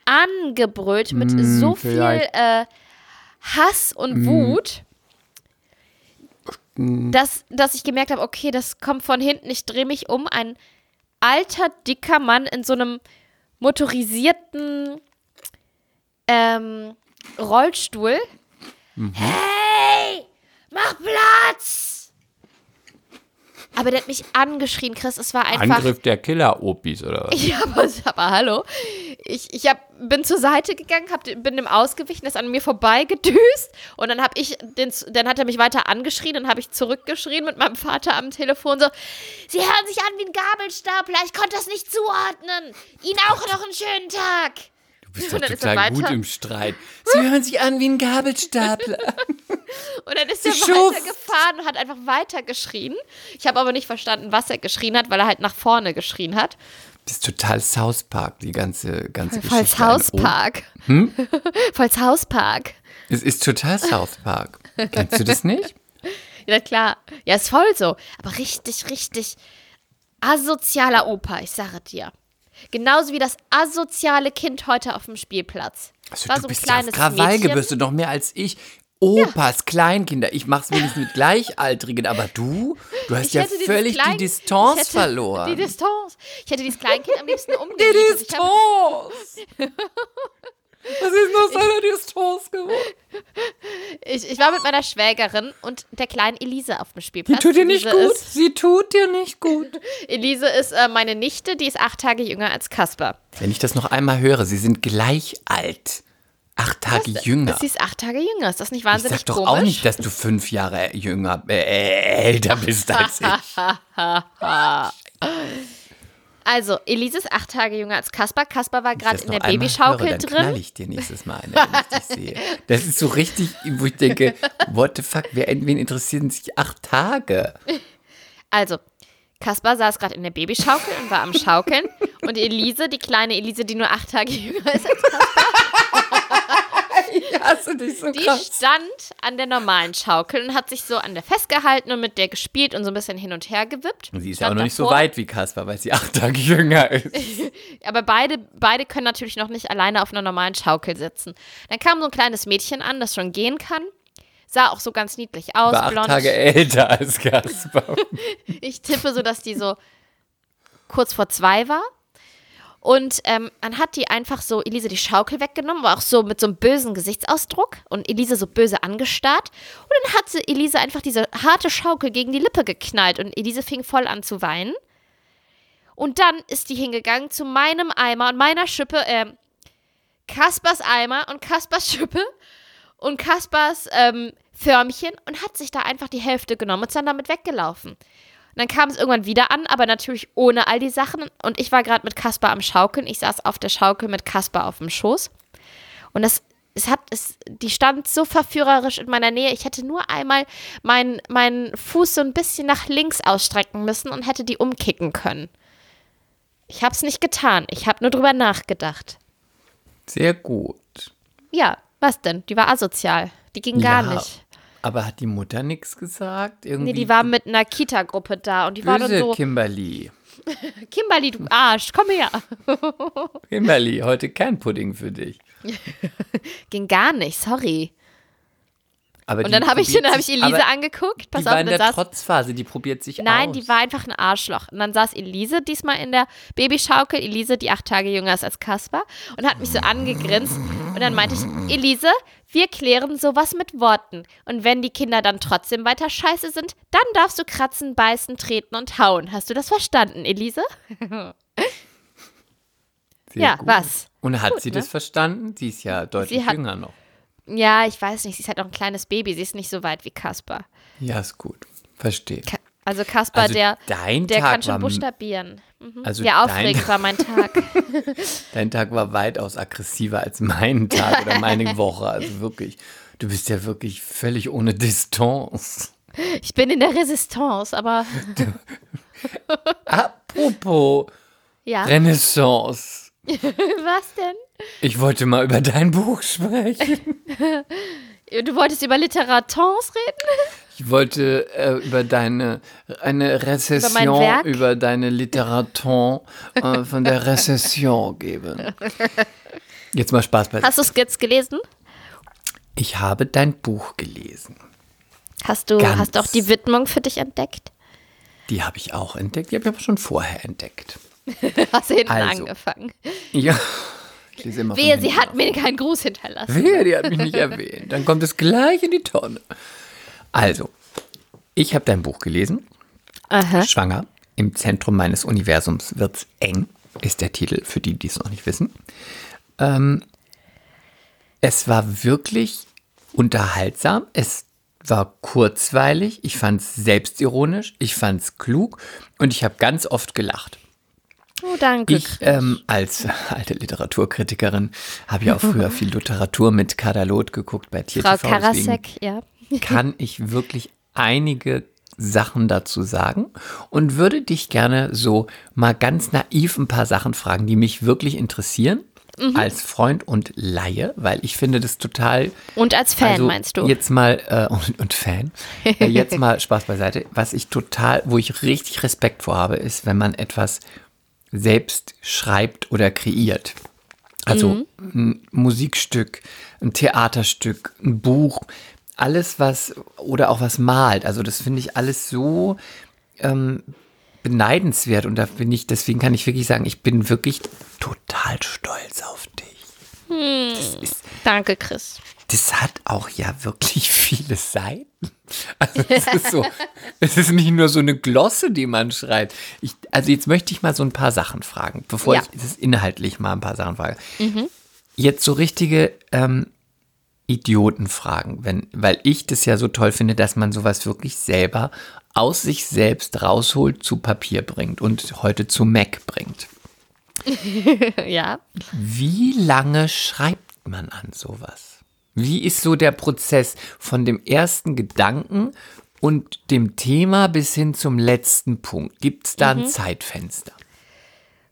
angebrüllt mit Hm, so viel vielleicht. äh, Hass und Wut, dass, dass ich gemerkt habe, okay, das kommt von hinten. Ich drehe mich um. Ein alter, dicker Mann in so einem motorisierten ähm, Rollstuhl. Hey, mach Platz! Aber der hat mich angeschrien, Chris. Es war einfach. Angriff der Killer-Opis oder was? Ja, aber, aber hallo. Ich, ich hab, bin zur Seite gegangen, hab, bin dem ausgewichen, ist an mir vorbeigedüst und dann hab ich den, dann hat er mich weiter angeschrien, dann habe ich zurückgeschrien mit meinem Vater am Telefon so, Sie hören sich an wie ein Gabelstapler, ich konnte das nicht zuordnen. Ihnen auch noch einen schönen Tag. Du bist <laughs> doch total gut im Streit. Sie hören sich an wie ein Gabelstapler. <laughs> Und dann ist er weitergefahren und hat einfach weitergeschrien. Ich habe aber nicht verstanden, was er geschrien hat, weil er halt nach vorne geschrien hat. Das ist total South Park, die ganze, ganze Voll Geschichte. Ein House Park. <laughs> Voll House Park. Es ist total South Park. Kennst du das nicht? Ja, klar. Ja, ist voll so. Aber richtig, richtig asozialer Opa, ich sage dir. Genauso wie das asoziale Kind heute auf dem Spielplatz. Also, War du so ein bist ja kleines Krawall Mädchen. gebürstet, noch mehr als ich. Opas, Kleinkinder. Ich mach's wenigstens mit Gleichaltrigen, aber du, du hast Ich ja völlig Klein- die Distanz verloren. Die Distanz. Ich hätte dieses Kleinkind am liebsten <laughs> umgelegt. Ich hab, <laughs> Was ist aus deiner Distanz geworden? ich, ich war mit meiner Schwägerin und der kleinen Elise auf dem Sie Spielplatz. tut dir nicht Elise gut. Ist, Sie tut dir nicht gut. <laughs> Elise ist äh, meine Nichte, die ist acht Tage jünger als Kasper. Wenn ich das noch einmal höre, sie sind gleich alt. Acht Tage jünger. Sie ist acht Tage jünger. Ist das nicht Ich wahnsinnig sag doch komisch? auch nicht, dass du fünf Jahre jünger, äh, älter bist als ich. <laughs> <laughs> Also, Elise ist acht Tage jünger als Kasper. Kasper war gerade das in der Babyschaukel höre, dann drin. knall ich dir nächstes Mal eine, wenn ich dich sehe. Das ist so richtig, wo ich denke, what the fuck, wer, wen interessieren sich acht Tage? Also, Kaspar saß gerade in der Babyschaukel und war am Schaukeln. und Elise, die kleine Elise, die nur acht Tage jünger ist, als <laughs> Ich hasse dich so die stand an der normalen Schaukel und hat sich so an der festgehalten und mit der gespielt und so ein bisschen hin und her gewippt. Und sie ist ja auch noch nicht so davor. weit wie Kaspar, weil sie <laughs> acht Tage jünger ist. <laughs> Aber beide, beide können natürlich noch nicht alleine auf einer normalen Schaukel sitzen. Dann kam so ein kleines Mädchen an, das schon gehen kann. Sah auch so ganz niedlich aus, War acht blond. Tage älter als Kaspar. Ich tippe so, dass die so kurz vor zwei war. Und ähm, dann hat die einfach so Elise die Schaukel weggenommen, war auch so mit so einem bösen Gesichtsausdruck und Elise so böse angestarrt. Und dann hat sie Elise einfach diese harte Schaukel gegen die Lippe geknallt und Elise fing voll an zu weinen. Und dann ist die hingegangen zu meinem Eimer und meiner Schippe, äh, Kaspers Eimer und Kaspers Schippe und Kaspers ähm, Förmchen und hat sich da einfach die Hälfte genommen und ist dann damit weggelaufen. Dann kam es irgendwann wieder an, aber natürlich ohne all die Sachen. Und ich war gerade mit Kaspar am Schaukeln. Ich saß auf der Schaukel mit Kaspar auf dem Schoß. Und das, es hat, es, die stand so verführerisch in meiner Nähe. Ich hätte nur einmal meinen meinen Fuß so ein bisschen nach links ausstrecken müssen und hätte die umkicken können. Ich habe es nicht getan. Ich habe nur drüber nachgedacht. Sehr gut. Ja, was denn? Die war asozial. Die ging gar Ja, nicht. Aber hat die Mutter nichts gesagt? Irgendwie Nee, die war mit einer Kita-Gruppe da und die war dann so, Kimberly. <laughs> Kimberly, du Arsch, komm her. Kimberly, heute kein Pudding für dich. <laughs> Ging gar nicht, sorry. Aber Und dann habe ich, dann hab ich Elise angeguckt. Pass Die auf, war in der saß, Trotzphase, die probiert sich Nein, aus. die war einfach ein Arschloch. Und dann saß Elise diesmal in der Babyschaukel. Elise, die acht Tage jünger ist als Kaspar. Und hat mich so angegrinst. Und dann meinte ich, Elise, wir klären sowas mit Worten. Und wenn die Kinder dann trotzdem weiter scheiße sind, dann darfst du kratzen, beißen, treten und hauen. Hast du das verstanden, Elise? <laughs> Ja, gut. was? Und hat sie ne? das verstanden? Sie ist ja deutlich hat- jünger noch. Ja, ich weiß nicht. Sie ist halt auch ein kleines Baby. Sie ist nicht so weit wie Kaspar. Ja, ist gut. Verstehe. Ka- Also Kaspar, Also der, dein der Tag kann schon buchstabieren. Mhm. Also Sehr aufregend war mein Tag. <laughs> dein Tag war weitaus aggressiver als mein Tag oder meine <laughs> Woche. Also wirklich, du bist ja wirklich völlig ohne Distanz. Ich bin in der Resistance, aber <laughs> Apropos ja. Renaissance. Was denn? Ich wollte mal über dein Buch sprechen. <laughs> Du wolltest über Literatons reden? Ich wollte äh, über deine eine Rezession Über über, deine Literaton äh, von der Rezession geben. Jetzt mal Spaß bei. Hast du es jetzt gelesen? Ich habe dein Buch gelesen. Hast du, Ganz. hast auch die Widmung für dich entdeckt? Die habe ich auch entdeckt. Die habe ich aber schon vorher entdeckt. <laughs> Hast du hinten Also. angefangen? Ja. Ich lese immer Wehe, sie hat mir keinen Gruß hinterlassen. Wehe, die hat mich nicht erwähnt. Dann kommt es gleich in die Tonne. Also, ich habe dein Buch gelesen. Aha. Schwanger. Im Zentrum meines Universums wird's eng, ist der Titel, für die, die es noch nicht wissen. Ähm, es war wirklich unterhaltsam. Es war kurzweilig. Ich fand es selbstironisch. Ich fand es klug. Und ich habe ganz oft gelacht. Oh, danke. Ich ähm, als alte Literaturkritikerin habe ja auch früher viel Literatur mit Kadalot geguckt bei Tier Frau TV, Karasek, ja. kann ich wirklich einige Sachen dazu sagen und würde dich gerne so mal ganz naiv ein paar Sachen fragen, die mich wirklich interessieren. Mhm. Als Freund und Laie, weil ich finde das total. Und als Fan, also meinst du? Jetzt mal, äh, und, und Fan. Äh, jetzt <laughs> mal Spaß beiseite. Was ich total, wo ich richtig Respekt vor habe, ist, wenn man etwas selbst schreibt oder kreiert. Also ein Musikstück, ein Theaterstück, ein Buch, alles was oder auch was malt. Also das finde ich alles so ähm, beneidenswert und da bin ich, deswegen kann ich wirklich sagen, ich bin wirklich total stolz auf dich. Danke, Chris. Das hat auch ja wirklich <laughs> viele Seiten. Also es ist so, <laughs> es ist nicht nur so eine Glosse, die man schreibt. Ich, also jetzt möchte ich mal so ein paar Sachen fragen, bevor Ja. ich das inhaltlich mal ein paar Sachen frage. Jetzt so richtige ähm, Idiotenfragen, wenn, weil ich das ja so toll finde, dass man sowas wirklich selber aus sich selbst rausholt, zu Papier bringt und heute zu Mac bringt. <laughs> ja. Wie lange schreibt man an sowas? Wie ist so der Prozess von dem ersten Gedanken und dem Thema bis hin zum letzten Punkt? Gibt es da ein Zeitfenster?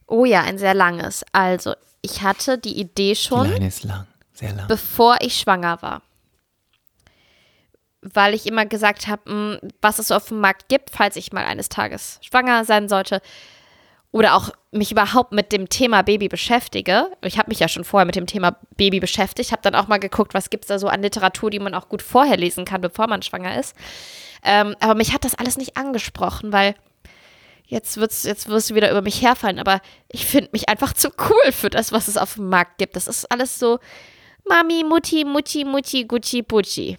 Oh ja, ein sehr langes. Also, ich hatte die Idee schon, Klein ist lang, sehr lang. bevor ich schwanger war. Weil ich immer gesagt habe, was es so auf dem Markt gibt, falls ich mal eines Tages schwanger sein sollte. Oder auch mich überhaupt mit dem Thema Baby beschäftige. Ich habe mich ja schon vorher mit dem Thema Baby beschäftigt. Habe dann auch mal geguckt, was gibt es da so an Literatur, die man auch gut vorher lesen kann, bevor man schwanger ist. Ähm, aber mich hat das alles nicht angesprochen, weil jetzt wird's, jetzt wirst du wieder über mich herfallen, aber ich finde mich einfach zu cool für das, was es auf dem Markt gibt. Das ist alles so Mami, Mutti, Mutti, Mutti, Gucci, Pucci.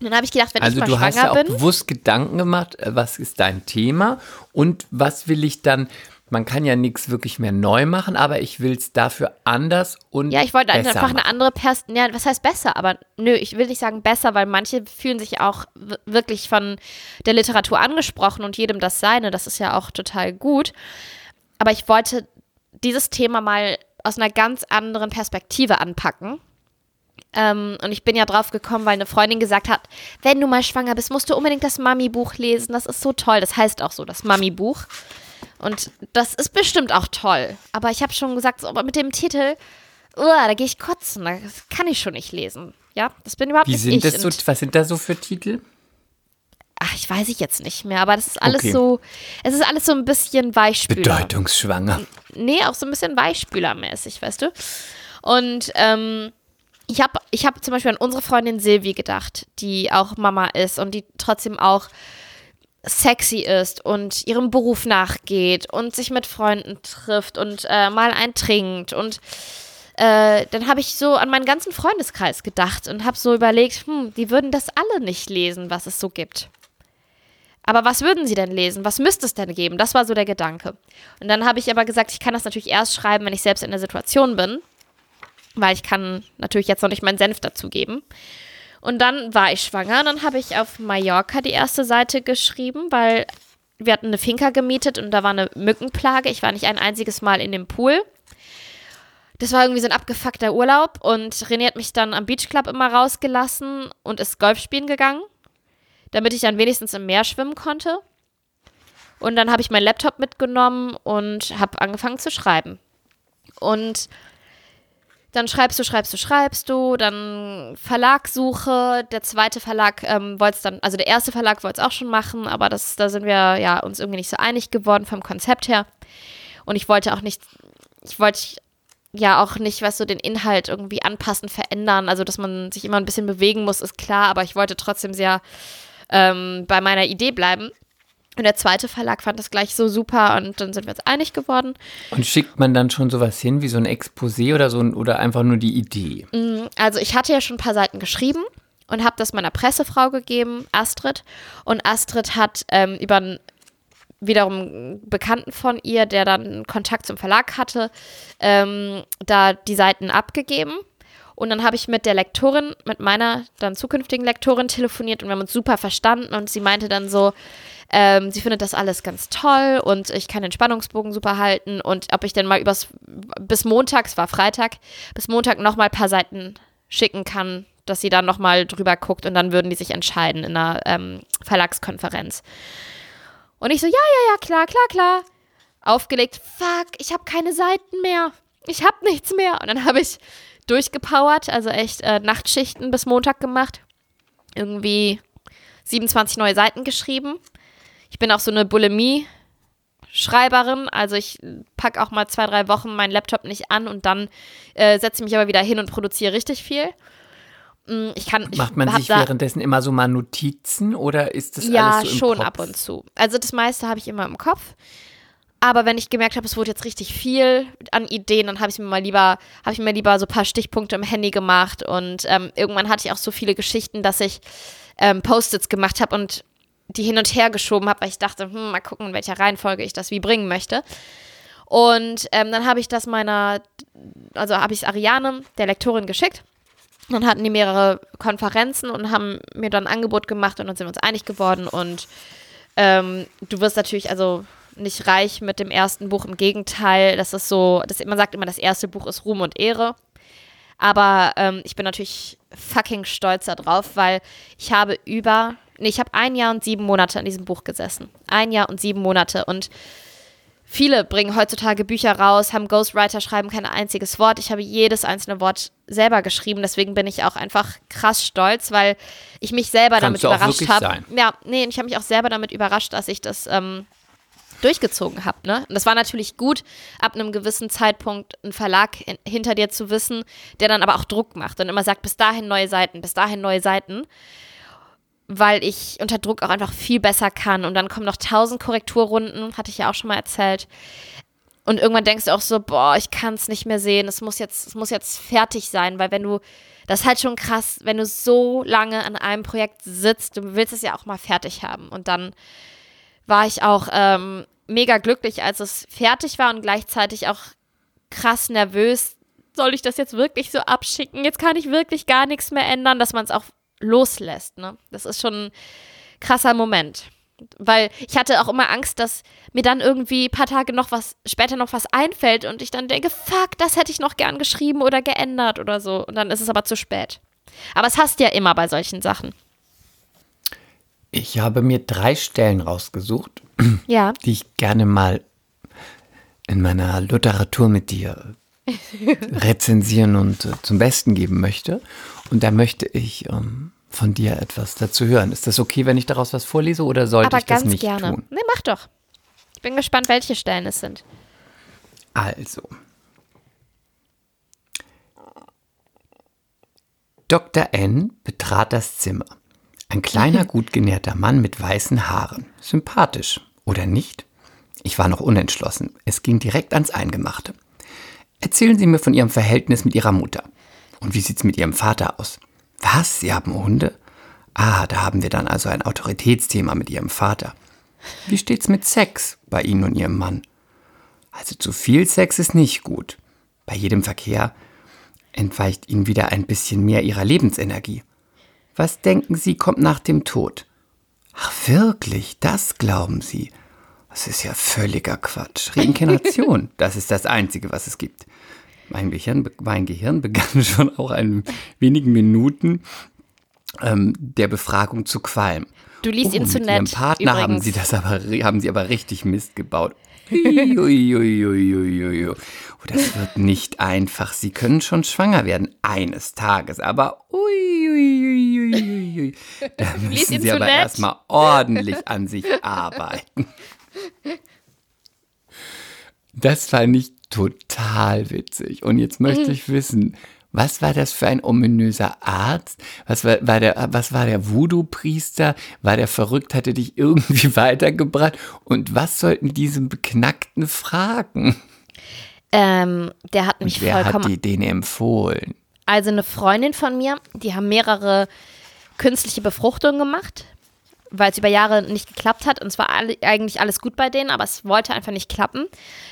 Dann habe ich gedacht, wenn Also ich mal du hast schwanger ja auch bin, bewusst Gedanken gemacht, äh, was ist dein Thema und was will ich dann, man kann ja nichts wirklich mehr neu machen, aber ich will es dafür anders und ja, ich wollte einfach eine machen. andere Pers ja, was heißt besser, aber nö, ich will nicht sagen besser, weil manche fühlen sich auch wirklich von der Literatur angesprochen und jedem das seine, das ist ja auch total gut. Aber ich wollte dieses Thema mal aus einer ganz anderen Perspektive anpacken. Ähm, und ich bin ja drauf gekommen, weil eine Freundin gesagt hat, wenn du mal schwanger bist, musst du unbedingt das Mami-Buch lesen. Das ist so toll. Das heißt auch so, das Mami-Buch. Und das ist bestimmt auch toll. Aber ich habe schon gesagt, so, aber mit dem Titel, uah, da gehe ich kotzen. Das kann ich schon nicht lesen. Ja, das bin überhaupt Wie nicht sind ich. das so, was sind da so für Titel? ach, ich weiß ich jetzt nicht mehr, aber das ist alles Okay. so, es ist alles so ein bisschen Weichspüler. Bedeutungsschwanger. Nee, auch so ein bisschen Weichspülermäßig, weißt du? Und ähm, ich habe ich hab zum Beispiel an unsere Freundin Silvi gedacht, die auch Mama ist und die trotzdem auch sexy ist und ihrem Beruf nachgeht und sich mit Freunden trifft und äh, mal einen trinkt und äh, dann habe ich so an meinen ganzen Freundeskreis gedacht und habe so überlegt, hm, die würden das alle nicht lesen, was es so gibt. Aber was würden sie denn lesen? Was müsste es denn geben? Das war so der Gedanke. Und dann habe ich aber gesagt, ich kann das natürlich erst schreiben, wenn ich selbst in der Situation bin, weil ich kann natürlich jetzt noch nicht meinen Senf dazugeben. Und dann war ich schwanger dann habe ich auf Mallorca die erste Seite geschrieben, weil wir hatten eine Finca gemietet und da war eine Mückenplage. Ich war nicht ein einziges Mal in dem Pool. Das war irgendwie so ein abgefuckter Urlaub und René hat mich dann am Beachclub immer rausgelassen und ist Golf spielen gegangen, damit ich dann wenigstens im Meer schwimmen konnte. Und dann habe ich meinen Laptop mitgenommen und habe angefangen zu schreiben. Und dann schreibst du, schreibst du, schreibst du, dann Verlagssuche. Der zweite Verlag ähm, wollte es dann, also der erste Verlag wollte es auch schon machen, aber das, da sind wir ja uns irgendwie nicht so einig geworden vom Konzept her. Und ich wollte auch nicht, ich wollte ja auch nicht, was so den Inhalt irgendwie anpassen, verändern. Also, dass man sich immer ein bisschen bewegen muss, ist klar, aber ich wollte trotzdem sehr ähm, bei meiner Idee bleiben. Und der zweite Verlag fand das gleich so super und dann sind wir uns einig geworden. Und schickt man dann schon sowas hin, wie so ein Exposé oder so oder einfach nur die Idee? Mm, also ich hatte ja schon ein paar Seiten geschrieben und habe das meiner Pressefrau gegeben, Astrid. Und Astrid hat ähm, über einen wiederum Bekannten von ihr, der dann Kontakt zum Verlag hatte, ähm, da die Seiten abgegeben. Und dann habe ich mit der Lektorin, mit meiner dann zukünftigen Lektorin telefoniert und wir haben uns super verstanden und sie meinte dann so, ähm, sie findet das alles ganz toll und ich kann den Spannungsbogen super halten und ob ich denn mal übers, bis Montag, es war Freitag, bis Montag nochmal ein paar Seiten schicken kann, dass sie dann nochmal drüber guckt und dann würden die sich entscheiden in einer ähm, Verlagskonferenz. Und ich so, ja, ja, ja, klar, klar, klar. Aufgelegt, fuck, ich habe keine Seiten mehr. Ich habe nichts mehr. Und dann habe ich durchgepowert, also echt äh, Nachtschichten bis Montag gemacht. Irgendwie 27 neue Seiten geschrieben. Ich bin auch so eine Bulimie-Schreiberin, also ich packe auch mal zwei, drei Wochen meinen Laptop nicht an und dann äh, setze ich mich aber wieder hin und produziere richtig viel. Mm, ich kann, Macht man sich währenddessen immer so mal Notizen oder ist das ja, alles so im schon Kopf? ab und zu. Also das meiste habe ich immer im Kopf. Aber wenn ich gemerkt habe, es wurde jetzt richtig viel an Ideen, dann habe ich mir mal lieber, habe ich mir lieber so ein paar Stichpunkte im Handy gemacht und ähm, irgendwann hatte ich auch so viele Geschichten, dass ich ähm, Post-its gemacht habe und die hin und her geschoben habe, weil ich dachte, hm, mal gucken, in welcher Reihenfolge ich das wie bringen möchte. Und ähm, dann habe ich das meiner, also habe ich es Ariane, der Lektorin, geschickt. Dann hatten die mehrere Konferenzen und haben mir dann ein Angebot gemacht und dann sind wir uns einig geworden. Und ähm, du wirst natürlich also nicht reich mit dem ersten Buch. Im Gegenteil, das ist so, das, man sagt immer, das erste Buch ist Ruhm und Ehre. Aber ähm, ich bin natürlich fucking stolz darauf, weil ich habe über, nee, ich habe ein Jahr und sieben Monate an diesem Buch gesessen. Ein Jahr und sieben Monate. Und viele bringen heutzutage Bücher raus, haben Ghostwriter, schreiben kein einziges Wort. Ich habe jedes einzelne Wort selber geschrieben. Deswegen bin ich auch einfach krass stolz, weil ich mich selber Kannst damit überrascht habe. Ja, nee, ich habe mich auch selber damit überrascht, dass ich das ähm, durchgezogen habe. Ne? Und das war natürlich gut, ab einem gewissen Zeitpunkt einen Verlag in, hinter dir zu wissen, der dann aber auch Druck macht und immer sagt, bis dahin neue Seiten, bis dahin neue Seiten. Weil ich unter Druck auch einfach viel besser kann. Und dann kommen noch tausend Korrekturrunden, hatte ich ja auch schon mal erzählt. Und irgendwann denkst du auch so, boah, ich kann es nicht mehr sehen, es muss jetzt, es muss jetzt fertig sein, weil wenn du, das ist halt schon krass, wenn du so lange an einem Projekt sitzt, du willst es ja auch mal fertig haben. Und dann war ich auch ähm, mega glücklich, als es fertig war und gleichzeitig auch krass nervös. Soll ich das jetzt wirklich so abschicken? Jetzt kann ich wirklich gar nichts mehr ändern, dass man es auch loslässt. Ne? Das ist schon ein krasser Moment. Weil ich hatte auch immer Angst, dass mir dann irgendwie ein paar Tage noch was, später noch was einfällt und ich dann denke, fuck, das hätte ich noch gern geschrieben oder geändert oder so. Und dann ist es aber zu spät. Aber es hast ja immer bei solchen Sachen. Ich habe mir drei Stellen rausgesucht, Ja. die ich gerne mal in meiner Literatur mit dir <laughs> rezensieren und äh, zum Besten geben möchte. Und da möchte ich ähm, von dir etwas dazu hören. Ist das okay, wenn ich daraus was vorlese oder sollte aber ich das ganz nicht gerne. tun? Nee, mach doch. Ich bin gespannt, welche Stellen es sind. Also. Dr. N betrat das Zimmer. Ein kleiner, gut genährter Mann mit weißen Haaren. Sympathisch, oder nicht? Ich war noch unentschlossen. Es ging direkt ans Eingemachte. Erzählen Sie mir von Ihrem Verhältnis mit Ihrer Mutter. Und wie sieht's mit Ihrem Vater aus? Was? Sie haben Hunde? Ah, da haben wir dann also ein Autoritätsthema mit Ihrem Vater. Wie steht's mit Sex bei Ihnen und Ihrem Mann? Also zu viel Sex ist nicht gut. Bei jedem Verkehr entweicht Ihnen wieder ein bisschen mehr Ihrer Lebensenergie. Was denken Sie, kommt nach dem Tod? Ach wirklich, das glauben Sie? Das ist ja völliger Quatsch. Reinkarnation, <laughs> das ist das Einzige, was es gibt. Mein Gehirn, mein Gehirn <laughs> begann schon auch in wenigen Minuten ähm, der Befragung zu qualmen. Du liest ihn Oh, zu mit nett. Ihrem Partner haben übrigens. sie das aber, haben sie aber richtig Mist gebaut. Uiuiuiuiui. Oh, das wird nicht einfach. Sie können schon schwanger werden eines Tages, aber uiuiuiui. Da müssen sie aber erstmal ordentlich an sich arbeiten. Das fand ich total witzig. Und jetzt möchte ich wissen, was war das für ein ominöser Arzt? Was war, war der, was war der Voodoo-Priester? War der verrückt, hatte dich irgendwie <laughs> weitergebracht? Und was sollten diese Beknackten fragen? Ähm, der hat mich Und wer hat vollkommen dir den empfohlen? Also eine Freundin von mir, die haben mehrere künstliche Befruchtungen gemacht, weil es über Jahre nicht geklappt hat. Und zwar alle, eigentlich alles gut bei denen, aber es wollte einfach nicht klappen.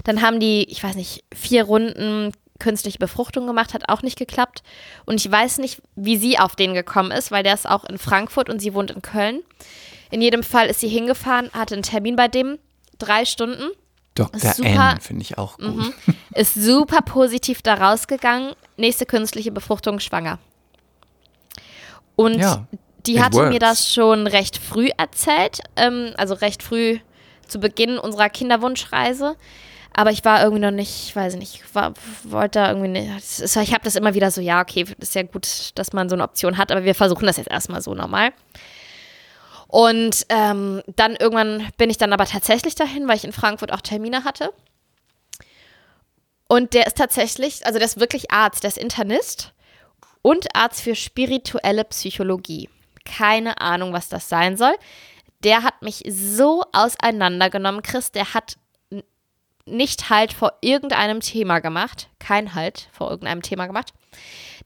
Dann haben die, ich weiß nicht, vier Runden künstliche Befruchtung gemacht, hat auch nicht geklappt. Und ich weiß nicht, wie sie auf den gekommen ist, weil der ist auch in Frankfurt und sie wohnt in Köln. In jedem Fall ist sie hingefahren, hatte einen Termin bei dem, drei Stunden. Dr. Super. N finde ich auch gut. ist super positiv da rausgegangen, nächste künstliche Befruchtung schwanger. Und Ja, die hatte mir works. das schon recht früh erzählt, ähm, also recht früh zu Beginn unserer Kinderwunschreise. Aber ich war irgendwie noch nicht, ich weiß nicht, war, wollte da irgendwie nicht. Ich habe das immer wieder so, ja, okay, ist ja gut, dass man so eine Option hat, aber wir versuchen das jetzt erstmal so normal. Und ähm, dann irgendwann bin ich dann aber tatsächlich dahin, weil ich in Frankfurt auch Termine hatte. Und der ist tatsächlich, also der ist wirklich Arzt, der ist Internist und Arzt für spirituelle Psychologie. Keine Ahnung, was das sein soll. Der hat mich so auseinandergenommen, Chris, der hat nicht Halt vor irgendeinem Thema gemacht. Kein Halt vor irgendeinem Thema gemacht.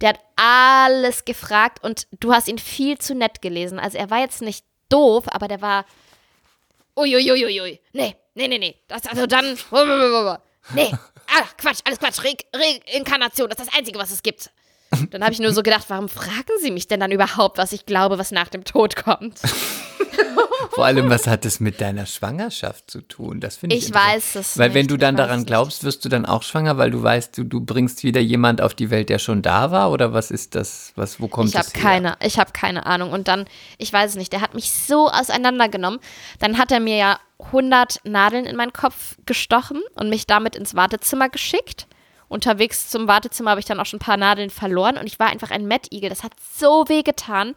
Der hat alles gefragt und du hast ihn viel zu nett gelesen. Also er war jetzt nicht doof, aber der war. Uiuiuiui. Nee, nee, nee, nee. Das, also dann. <laughs> Nee. Ah, Quatsch, alles Quatsch. Re Reinkarnation, das ist das Einzige, was es gibt. Dann habe ich nur so gedacht, warum fragen Sie mich denn dann überhaupt, was ich glaube, was nach dem Tod kommt? <laughs> Vor allem, was hat das mit deiner Schwangerschaft zu tun? Das finde ich Ich weiß es Weil wenn nicht, du ich dann daran es glaubst, wirst du dann auch schwanger, weil du weißt, du, du bringst wieder jemand auf die Welt, der schon da war? Oder was ist das? Was, wo kommt Ich habe das her? keine, ich habe keine Ahnung. Und dann, ich weiß es nicht, der hat mich so auseinandergenommen. Dann hat er mir ja 100 Nadeln in meinen Kopf gestochen und mich damit ins Wartezimmer geschickt. Unterwegs zum Wartezimmer habe ich dann auch schon ein paar Nadeln verloren und ich war einfach ein Mettigel. Das hat so weh getan.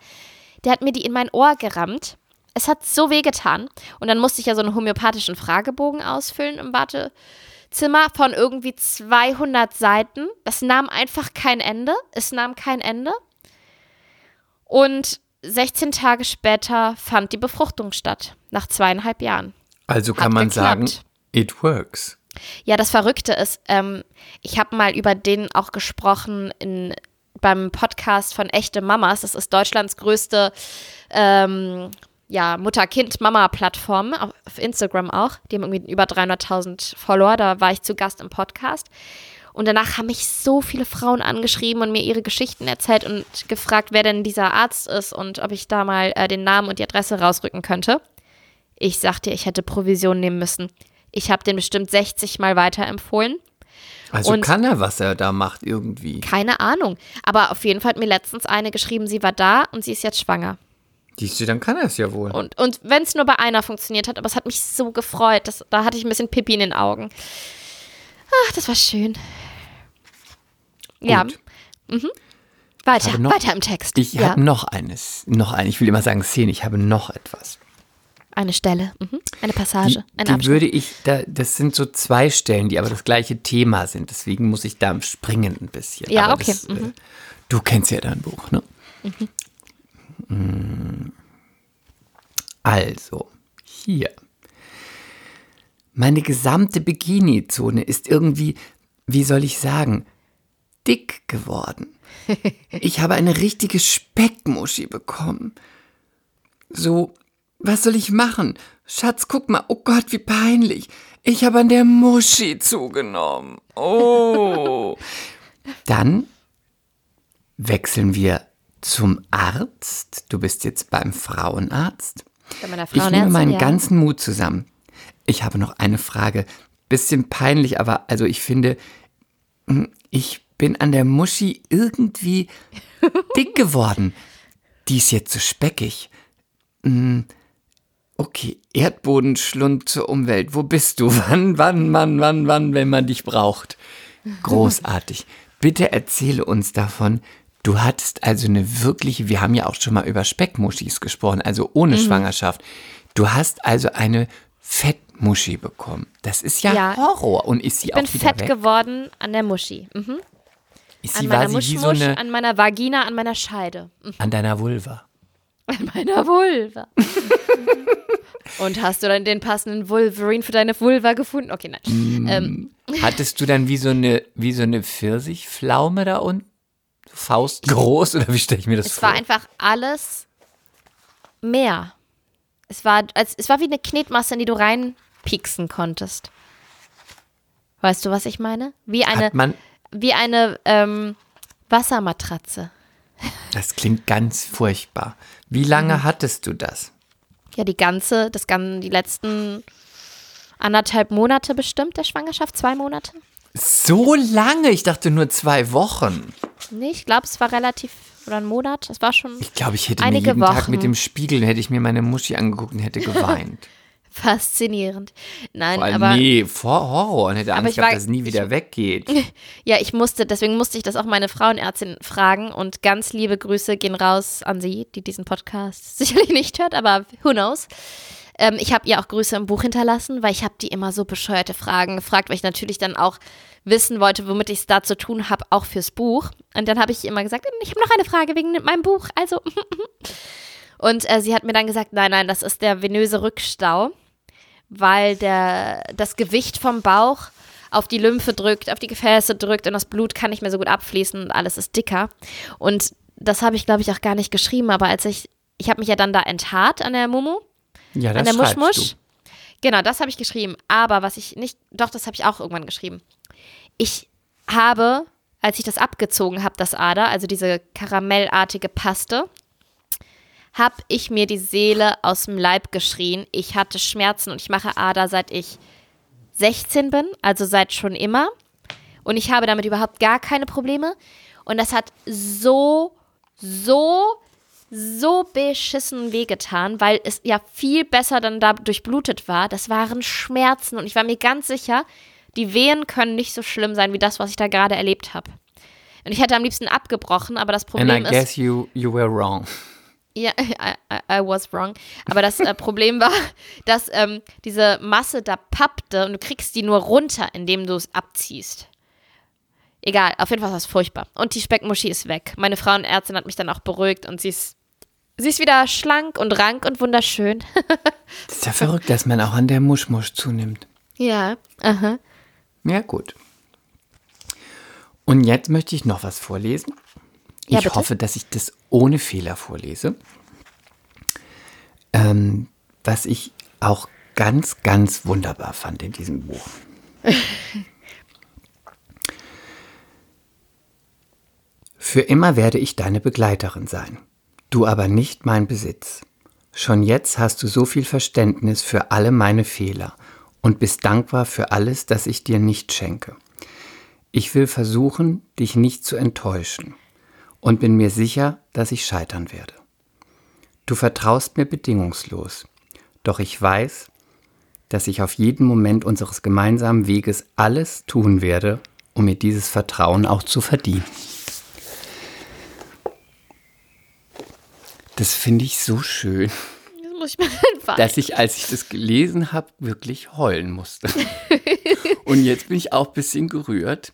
Der hat mir die in mein Ohr gerammt. Es hat so weh getan. Und dann musste ich ja so einen homöopathischen Fragebogen ausfüllen im Wartezimmer von irgendwie 200 Seiten. Das nahm einfach kein Ende. Es nahm kein Ende. Und 16 Tage später fand die Befruchtung statt, nach zweieinhalb Jahren. Also kann Hat man geklappt. sagen, it works. Ja, das Verrückte ist, ähm, ich habe mal über den auch gesprochen in, beim Podcast von Echte Mamas. Das ist Deutschlands größte ähm, ja, Mutter-Kind-Mama-Plattform, auf Instagram auch. Die haben irgendwie über 300.000 Follower. Da war ich zu Gast im Podcast. Und danach haben mich so viele Frauen angeschrieben und mir ihre Geschichten erzählt und gefragt, wer denn dieser Arzt ist und ob ich da mal äh, den Namen und die Adresse rausrücken könnte. Ich sagte, ich hätte Provision nehmen müssen. Ich habe den bestimmt 60 Mal weiterempfohlen. Also Und- kann er, was er da macht, irgendwie. Keine Ahnung. Aber auf jeden Fall hat mir letztens eine geschrieben, sie war da und sie ist jetzt schwanger. Siehst du, dann kann er es ja wohl. Und, und wenn es nur bei einer funktioniert hat, aber es hat mich so gefreut. Das, da hatte ich ein bisschen Pipi in den Augen. Ach, das war schön. Ja. Gut. Weiter, noch- weiter im Text. Ich ja. habe noch eines, noch ein, ich will immer sagen Szene, ich habe noch etwas. Eine Stelle, mhm. eine Die, Passage, ein die Abschnitt. würde ich, da, das sind so zwei Stellen, die aber das gleiche Thema sind. Deswegen muss ich da springen ein bisschen. Ja, aber okay, Das, äh, du kennst ja dein Buch, ne? Mm. Also, hier. Meine gesamte Bikini-Zone ist irgendwie, wie soll ich sagen, dick geworden. <laughs> Ich habe eine richtige Speckmuschi bekommen. So, was soll ich machen? Schatz, guck mal. Oh Gott, wie peinlich. Ich habe an der Muschi zugenommen. Oh. <laughs> Dann wechseln wir zum Arzt. Du bist jetzt beim Frauenarzt. Bei meiner Ich nehme Frauenärztin, meinen ja. ganzen Mut zusammen. Ich habe noch eine Frage. Bisschen peinlich, aber also ich finde, mm, ich bin an der Muschi irgendwie <laughs> dick geworden. die ist jetzt so speckig. Okay, Erdbodenschlund zur Umwelt. Wo bist du? <laughs> Wann, wann, wann, wann, wann, wenn man dich braucht? Großartig. <laughs> Bitte erzähle uns davon. Du hattest also eine wirkliche, wir haben ja auch schon mal über Speckmuschis gesprochen, also ohne Mhm. Schwangerschaft. Du hast also eine Fettmuschi bekommen. Das ist ja, Ja. Horror. Und ist sie Ich bin wieder fett weg? geworden an der Muschi. Mhm. Ist An sie, meiner war sie so Muschmusch, eine, an meiner Vagina, an meiner Scheide. Mhm. an deiner Vulva. An meiner Vulva. <laughs> Und hast du dann den passenden Wolverine für deine Vulva gefunden? Okay, nein. Mm. Ähm, Hattest du dann wie so eine, wie so eine Pfirsichpflaume da unten? Faustgroß oder wie stelle ich mir das es vor? war einfach alles mehr. Es war, als, es war wie eine Knetmasse, in die du reinpieksen konntest. Weißt du, was ich meine? Wie eine, wie eine ähm, Wassermatratze. das klingt ganz furchtbar. Wie lange Mhm. hattest du das? Ja, die ganze, das gan- die letzten anderthalb Monate bestimmt der Schwangerschaft, zwei Monate. So lange? Ich dachte nur zwei Wochen. Nee, ich glaube, es war relativ, oder ein Monat. Es war schon Ich glaube, ich hätte Einige mir jeden Tag Wochen. mit dem Spiegel, hätte ich mir meine Muschi angeguckt und hätte <laughs> geweint. Faszinierend. Nein, allem, aber nee, vor Horror und hätte Angst ich gehabt, war- dass es nie wieder weggeht. <laughs> ja, ich musste, deswegen musste ich das auch meine Frauenärztin fragen und ganz liebe Grüße gehen raus an sie, die diesen Podcast <laughs> sicherlich nicht hört, aber who knows. Ähm, ich habe ihr auch Grüße im Buch hinterlassen, weil ich habe die immer so bescheuerte Fragen gefragt, weil ich natürlich dann auch wissen wollte, womit ich es da zu tun habe, auch fürs Buch. Und dann habe ich immer gesagt, ich habe noch eine Frage wegen meinem Buch. Also <laughs> und äh, sie hat mir dann gesagt, nein, nein, das ist der venöse Rückstau, weil der, das Gewicht vom Bauch auf die Lymphe drückt, auf die Gefäße drückt und das Blut kann nicht mehr so gut abfließen und alles ist dicker. Und das habe ich, glaube ich, auch gar nicht geschrieben, aber als ich, ich habe mich ja dann da enthaart an der Mumu, Ja, das an der Muschmusch. du. Genau, das habe ich geschrieben. Aber was ich nicht, doch, das habe ich auch irgendwann geschrieben. Ich habe, als ich das abgezogen habe, das Ader, also diese karamellartige Paste, habe ich mir die Seele aus dem Leib geschrien. Ich hatte Schmerzen und ich mache Ader seit ich 16 bin, also seit schon immer. Und ich habe damit überhaupt gar keine Probleme. Und das hat so, so, so beschissen wehgetan, weil es ja viel besser dann da durchblutet war. Das waren Schmerzen und ich war mir ganz sicher, die Wehen können nicht so schlimm sein wie das, was ich da gerade erlebt habe. Und ich hätte am liebsten abgebrochen, aber das And Problem I ist. guess you, you were wrong. Ja, <laughs> I, I, I was wrong. Aber das äh, Problem war, <laughs> dass ähm, diese Masse da pappte und du kriegst die nur runter, indem du es abziehst. Egal, auf jeden Fall war es furchtbar. Und die Speckmuschi ist weg. Meine Frauenärztin hat mich dann auch beruhigt und sie ist, sie ist wieder schlank und rank und wunderschön. Das <laughs> ist ja verrückt, dass man auch an der Muschmusch zunimmt. ja, aha. Ja, gut. Und jetzt möchte ich noch was vorlesen. Ja, ich bitte. hoffe, dass ich das ohne Fehler vorlese. Ähm, was ich auch ganz, ganz wunderbar fand in diesem Buch. <laughs> Für immer werde ich deine Begleiterin sein, du aber nicht mein Besitz. Schon jetzt hast du so viel Verständnis für alle meine Fehler und bist dankbar für alles, das ich dir nicht schenke. Ich will versuchen, dich nicht zu enttäuschen und bin mir sicher, dass ich scheitern werde. Du vertraust mir bedingungslos, doch ich weiß, dass ich auf jeden Moment unseres gemeinsamen Weges alles tun werde, um mir dieses Vertrauen auch zu verdienen. Das finde ich so schön, ich dass ich, als ich das gelesen habe, wirklich heulen musste. <laughs> Und jetzt bin ich auch ein bisschen gerührt,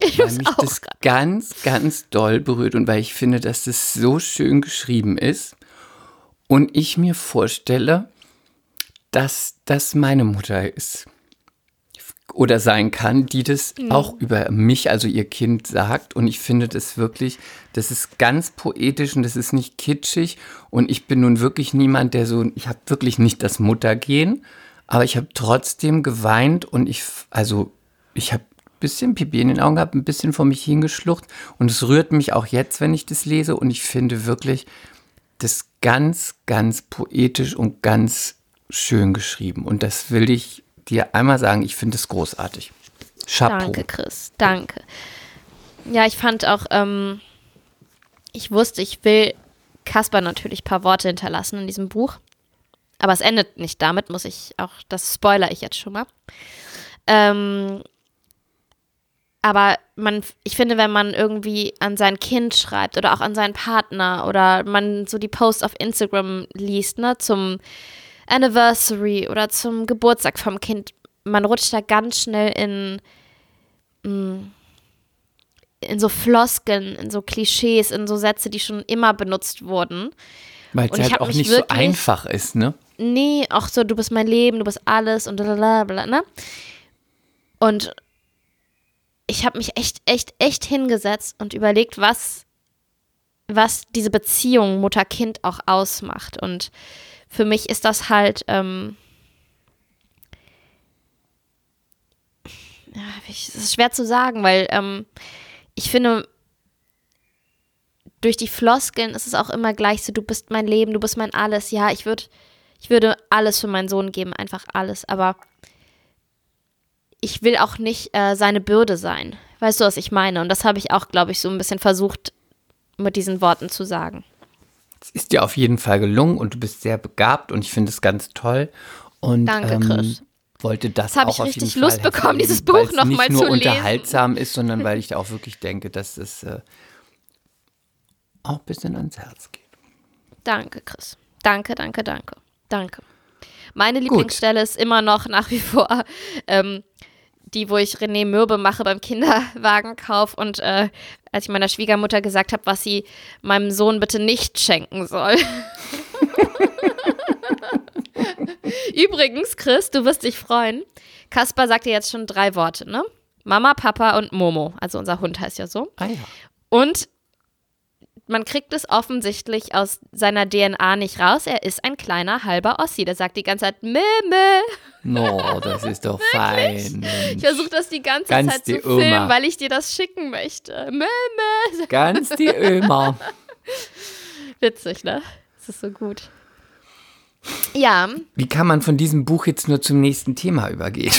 weil mich das ganz, ganz doll berührt und weil ich finde, dass das so schön geschrieben ist. Und ich mir vorstelle, dass das meine Mutter ist. Oder sein kann, die das auch über mich, also ihr Kind, sagt. Und ich finde das wirklich, das ist ganz poetisch und das ist nicht kitschig. Und ich bin nun wirklich niemand, der so, ich habe wirklich nicht das Muttergehen, aber ich habe trotzdem geweint und ich, also ich habe bisschen Pipi in den Augen gehabt, ein bisschen vor mich hingeschluckt. Und es rührt mich auch jetzt, wenn ich das lese. Und ich finde wirklich das ganz, ganz poetisch und ganz schön geschrieben. Und das will ich dir einmal sagen, ich finde es großartig. Chapeau. Danke, Chris. Danke. Ja, ich fand auch, ähm, ich wusste, ich will Kasper natürlich ein paar Worte hinterlassen in diesem Buch. Aber es endet nicht damit, muss ich auch, das spoiler ich jetzt schon mal. Ähm, aber man, ich finde, wenn man irgendwie an sein Kind schreibt oder auch an seinen Partner oder man so die Posts auf Instagram liest, ne, zum Anniversary oder zum Geburtstag vom Kind, man rutscht da ganz schnell in, mm, in so Floskeln, in so Klischees, in so Sätze, die schon immer benutzt wurden. Weil es halt auch nicht so wirklich- einfach ist, ne? nee, auch so, du bist mein Leben, du bist alles und blablabla, ne? Und ich habe mich echt, echt, echt hingesetzt und überlegt, was, was diese Beziehung Mutter-Kind auch ausmacht. Und für mich ist das halt, ähm, es ist schwer zu sagen, weil ähm, ich finde, durch die Floskeln ist es auch immer gleich so, du bist mein Leben, du bist mein alles. Ja, ich würde ich würde alles für meinen Sohn geben, einfach alles. Aber ich will auch nicht äh, seine Bürde sein. Weißt du, was ich meine? Und das habe ich auch, glaube ich, so ein bisschen versucht, mit diesen Worten zu sagen. Es ist dir auf jeden Fall gelungen und du bist sehr begabt und ich finde es ganz toll. Und, Danke, ähm, Chris. Wollte das Jetzt hab auch ich richtig jeden Lust Fall bekommen, dieses Buch weil es noch mal nicht nur zu lesen. unterhaltsam ist, sondern weil ich <laughs> auch wirklich denke, dass es äh, auch ein bisschen ans Herz geht. Danke, Chris. Danke, danke, danke. Danke. Meine Lieblingsstelle ist immer noch nach wie vor ähm, die, wo ich René Mürbe mache beim Kinderwagenkauf und äh, als ich meiner Schwiegermutter gesagt habe, was sie meinem Sohn bitte nicht schenken soll. <laughs> Übrigens, Chris, du wirst dich freuen. Kaspar sagte jetzt schon drei Worte, ne? Mama, Papa und Momo. Also unser Hund heißt ja so. Ah ja. Und man kriegt es offensichtlich aus seiner DNA nicht raus. Er ist ein kleiner halber Ossi. Der sagt die ganze Zeit Mö. No, das ist doch <laughs> fein. Ich versuche das die ganze Ganz Zeit die zu filmen, Oma. weil ich dir das schicken möchte. Mö, Mö. Ganz die Ömer. <laughs> Witzig, ne? Das ist so gut. Ja, Wie kann man von diesem Buch jetzt nur zum nächsten Thema übergehen?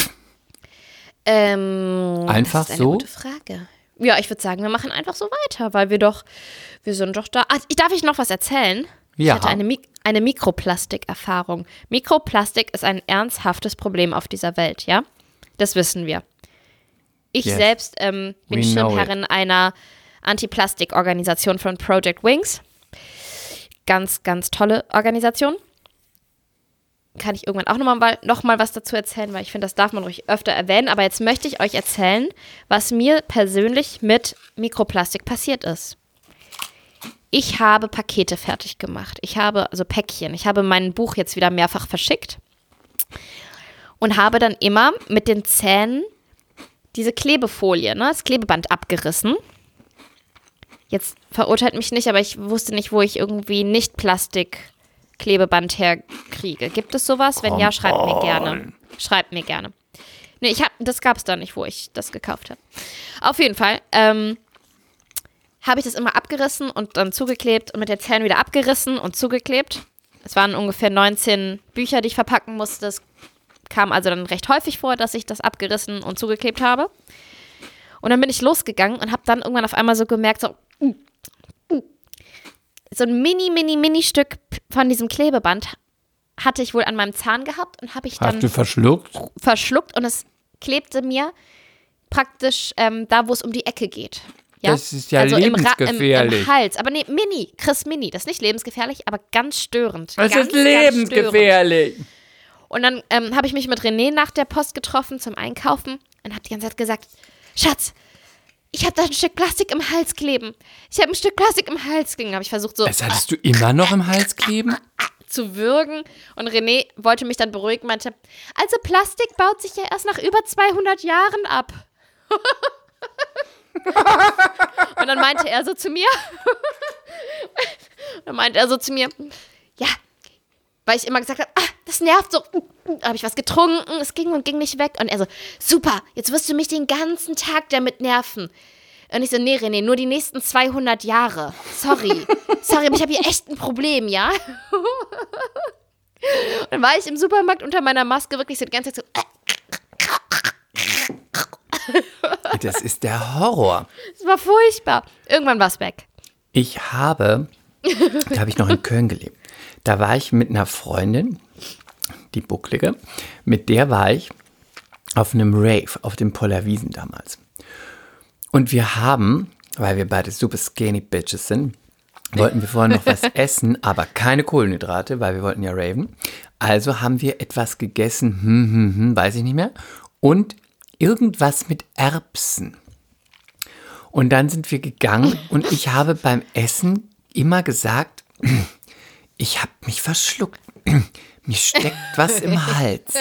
ähm, Einfach das ist eine so? gute Frage. Ja, ich würde sagen, wir machen einfach so weiter, weil wir doch, wir sind doch da. Ah, darf ich noch was erzählen? Ich Ja. hatte eine, Mik eine Mikroplastik-Erfahrung. Mikroplastik ist ein ernsthaftes Problem auf dieser Welt, ja? Das wissen wir. Ich Yes. selbst ähm, bin Schirmherrin einer Anti-Plastik-Organisation von Project Wings. Ganz, ganz tolle Organisation. Kann ich irgendwann auch nochmal noch mal was dazu erzählen, weil ich finde, das darf man ruhig öfter erwähnen. Aber jetzt möchte ich euch erzählen, was mir persönlich mit Mikroplastik passiert ist. Ich habe Pakete fertig gemacht. Ich habe, also Päckchen. Ich habe mein Buch jetzt wieder mehrfach verschickt und habe dann immer mit den Zähnen diese Klebefolie, ne, das Klebeband abgerissen. Jetzt verurteilt mich nicht, aber ich wusste nicht, wo ich irgendwie nicht Plastik-Klebeband herkriege. Gibt es sowas? Wenn ja, schreibt mir gerne. Schreibt mir gerne. Nee, ich hab, das gab es da nicht, wo ich das gekauft habe. Auf jeden Fall ähm, habe ich das immer abgerissen und dann zugeklebt und mit den Zähnen wieder abgerissen und zugeklebt. Es waren ungefähr 19 Bücher, die ich verpacken musste. Es kam also dann recht häufig vor, dass ich das abgerissen und zugeklebt habe. Und dann bin ich losgegangen und habe dann irgendwann auf einmal so gemerkt, so, uh, so ein mini, mini, mini Stück von diesem Klebeband hatte ich wohl an meinem Zahn gehabt und habe ich dann Hast du verschluckt? verschluckt und es klebte mir praktisch ähm, da, wo es um die Ecke geht. Ja? Das ist ja im, Ra- im, lebensgefährlich. im Hals. Aber nee, Mini, Chris Mini. Das ist nicht lebensgefährlich, aber ganz störend. Das ganz, ist störend. lebensgefährlich. Und dann ähm, habe ich mich mit René nach der Post getroffen zum Einkaufen und habe die ganze Zeit gesagt, Schatz, ich habe da ein Stück Plastik im Hals kleben. Ich habe ein Stück Plastik im Hals kleben. Habe ich versucht so Das hattest du immer noch im Hals kleben? zu würgen und René wollte mich dann beruhigen, meinte, also Plastik baut sich ja erst nach über 200 Jahren ab. und dann meinte er so zu mir, <laughs> dann meinte er so zu mir, ja, weil ich immer gesagt habe, ah, das nervt so, habe ich was getrunken, es ging und ging nicht weg und er so, super, jetzt wirst du mich den ganzen Tag damit nerven. Und ich so, nee, René, nur die nächsten 200 Jahre. Sorry. <laughs> Sorry, aber ich habe hier echt ein Problem, ja? Und <laughs> dann war ich im Supermarkt unter meiner Maske wirklich so die ganze Zeit so, Das ist der Horror. <laughs> es war furchtbar. Irgendwann war es weg. Ich habe <laughs> Da habe ich noch in Köln gelebt. Da war ich mit einer Freundin, die Bucklige, mit der war ich auf einem Rave auf dem Pollerwiesen damals. Und wir haben, weil wir beide super skinny Bitches sind, wollten wir vorher noch was <laughs> essen, aber keine Kohlenhydrate, weil wir wollten ja raven. Also haben wir etwas gegessen, hm, hm, hm, weiß ich nicht mehr, und irgendwas mit Erbsen. Und dann sind wir gegangen und ich habe beim Essen immer gesagt, <clears throat> ich habe mich verschluckt. <clears throat> Mir steckt was im Hals.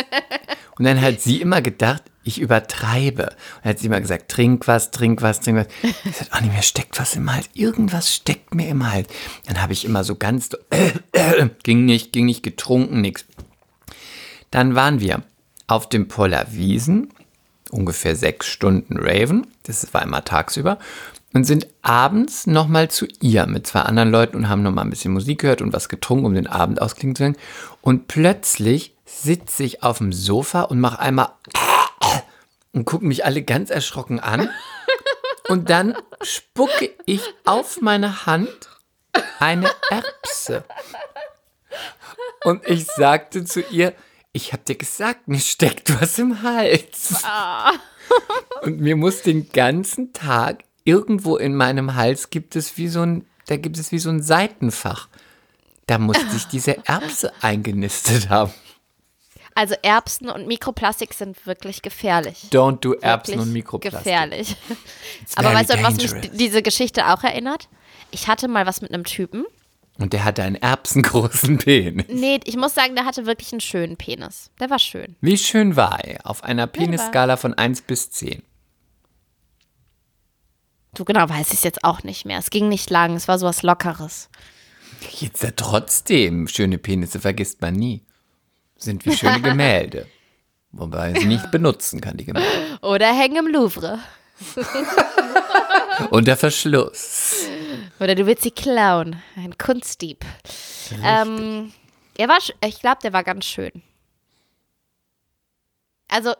Und dann hat sie immer gedacht, ich übertreibe. Und dann hat sie immer gesagt, trink was, trink was, trink was. Ich sagte, oh mir steckt was im Hals. Irgendwas steckt mir im Hals. Dann habe ich immer so ganz, äh, <clears throat> äh, ging nicht, ging nicht, getrunken, nix. Dann waren wir auf dem Poller Wiesen, ungefähr sechs Stunden Raven. Das war immer tagsüber und sind abends nochmal zu ihr mit zwei anderen Leuten und haben nochmal ein bisschen Musik gehört und was getrunken, um den Abend ausklingen zu lassen. Und plötzlich sitze ich auf dem Sofa und mache einmal <coughs> und gucken mich alle ganz erschrocken an. <laughs> Und dann spucke ich auf meine Hand eine Erbse. Und ich sagte zu ihr, ich habe dir gesagt, mir steckt was im Hals. Und mir muss den ganzen Tag irgendwo in meinem Hals gibt es wie so ein, da gibt es wie so ein Seitenfach. Da musste ich <laughs> diese Erbse eingenistet haben. Also Erbsen und Mikroplastik sind wirklich gefährlich. Don't do Erbsen und Mikroplastik. Gefährlich. Aber weißt du, was mich diese Geschichte auch erinnert? Ich hatte mal was mit einem Typen. Und der hatte einen erbsengroßen <laughs> Penis. Nee, ich muss sagen, der hatte wirklich einen schönen Penis. Der war schön. Wie schön war er? Auf einer Penisskala von 1 bis 10. Du genau weiß ich es jetzt auch nicht mehr. Es ging nicht lang, es war sowas Lockeres. Jetzt ja trotzdem, schöne Penisse vergisst man nie. Sind wie schöne Gemälde. <laughs> Wobei sie nicht benutzen kann, die Gemälde. Oder hängen im Louvre. <laughs> Unter Verschluss. Oder du willst sie klauen. Ein Kunstdieb. Ähm, er war, ich glaube, der war ganz schön. Also,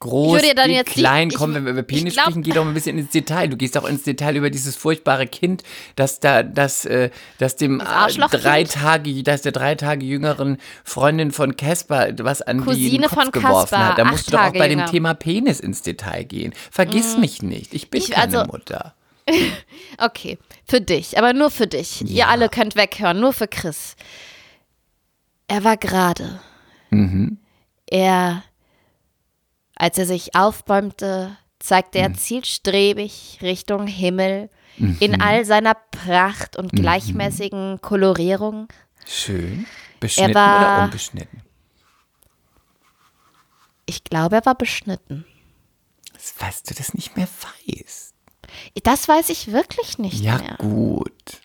groß, dann jetzt klein, nicht, komm, wenn wir über Penis glaub, sprechen, geh doch mal ein bisschen ins Detail. Du gehst auch ins Detail über dieses furchtbare Kind, das da, das, äh, das dem das äh, drei Tage, das der drei Tage jüngeren Freundin von Casper was an Cousine den Kopf von geworfen Kasper, hat. Da musst du doch auch bei jünger. dem Thema Penis ins Detail gehen. Vergiss mm. mich nicht, ich bin ich, keine also, Mutter. <laughs> okay, für dich, aber nur für dich. Ja. Ihr alle könnt weghören, nur für Chris. Er war gerade. Mhm. Er als er sich aufbäumte, zeigte er mhm. zielstrebig Richtung Himmel mhm. in all seiner Pracht und mhm. gleichmäßigen Kolorierung. Schön. Beschnitten war, oder unbeschnitten? Ich glaube, er war beschnitten. Weißt du das nicht mehr weißt. Das weiß ich wirklich nicht ja, mehr. Ja, gut.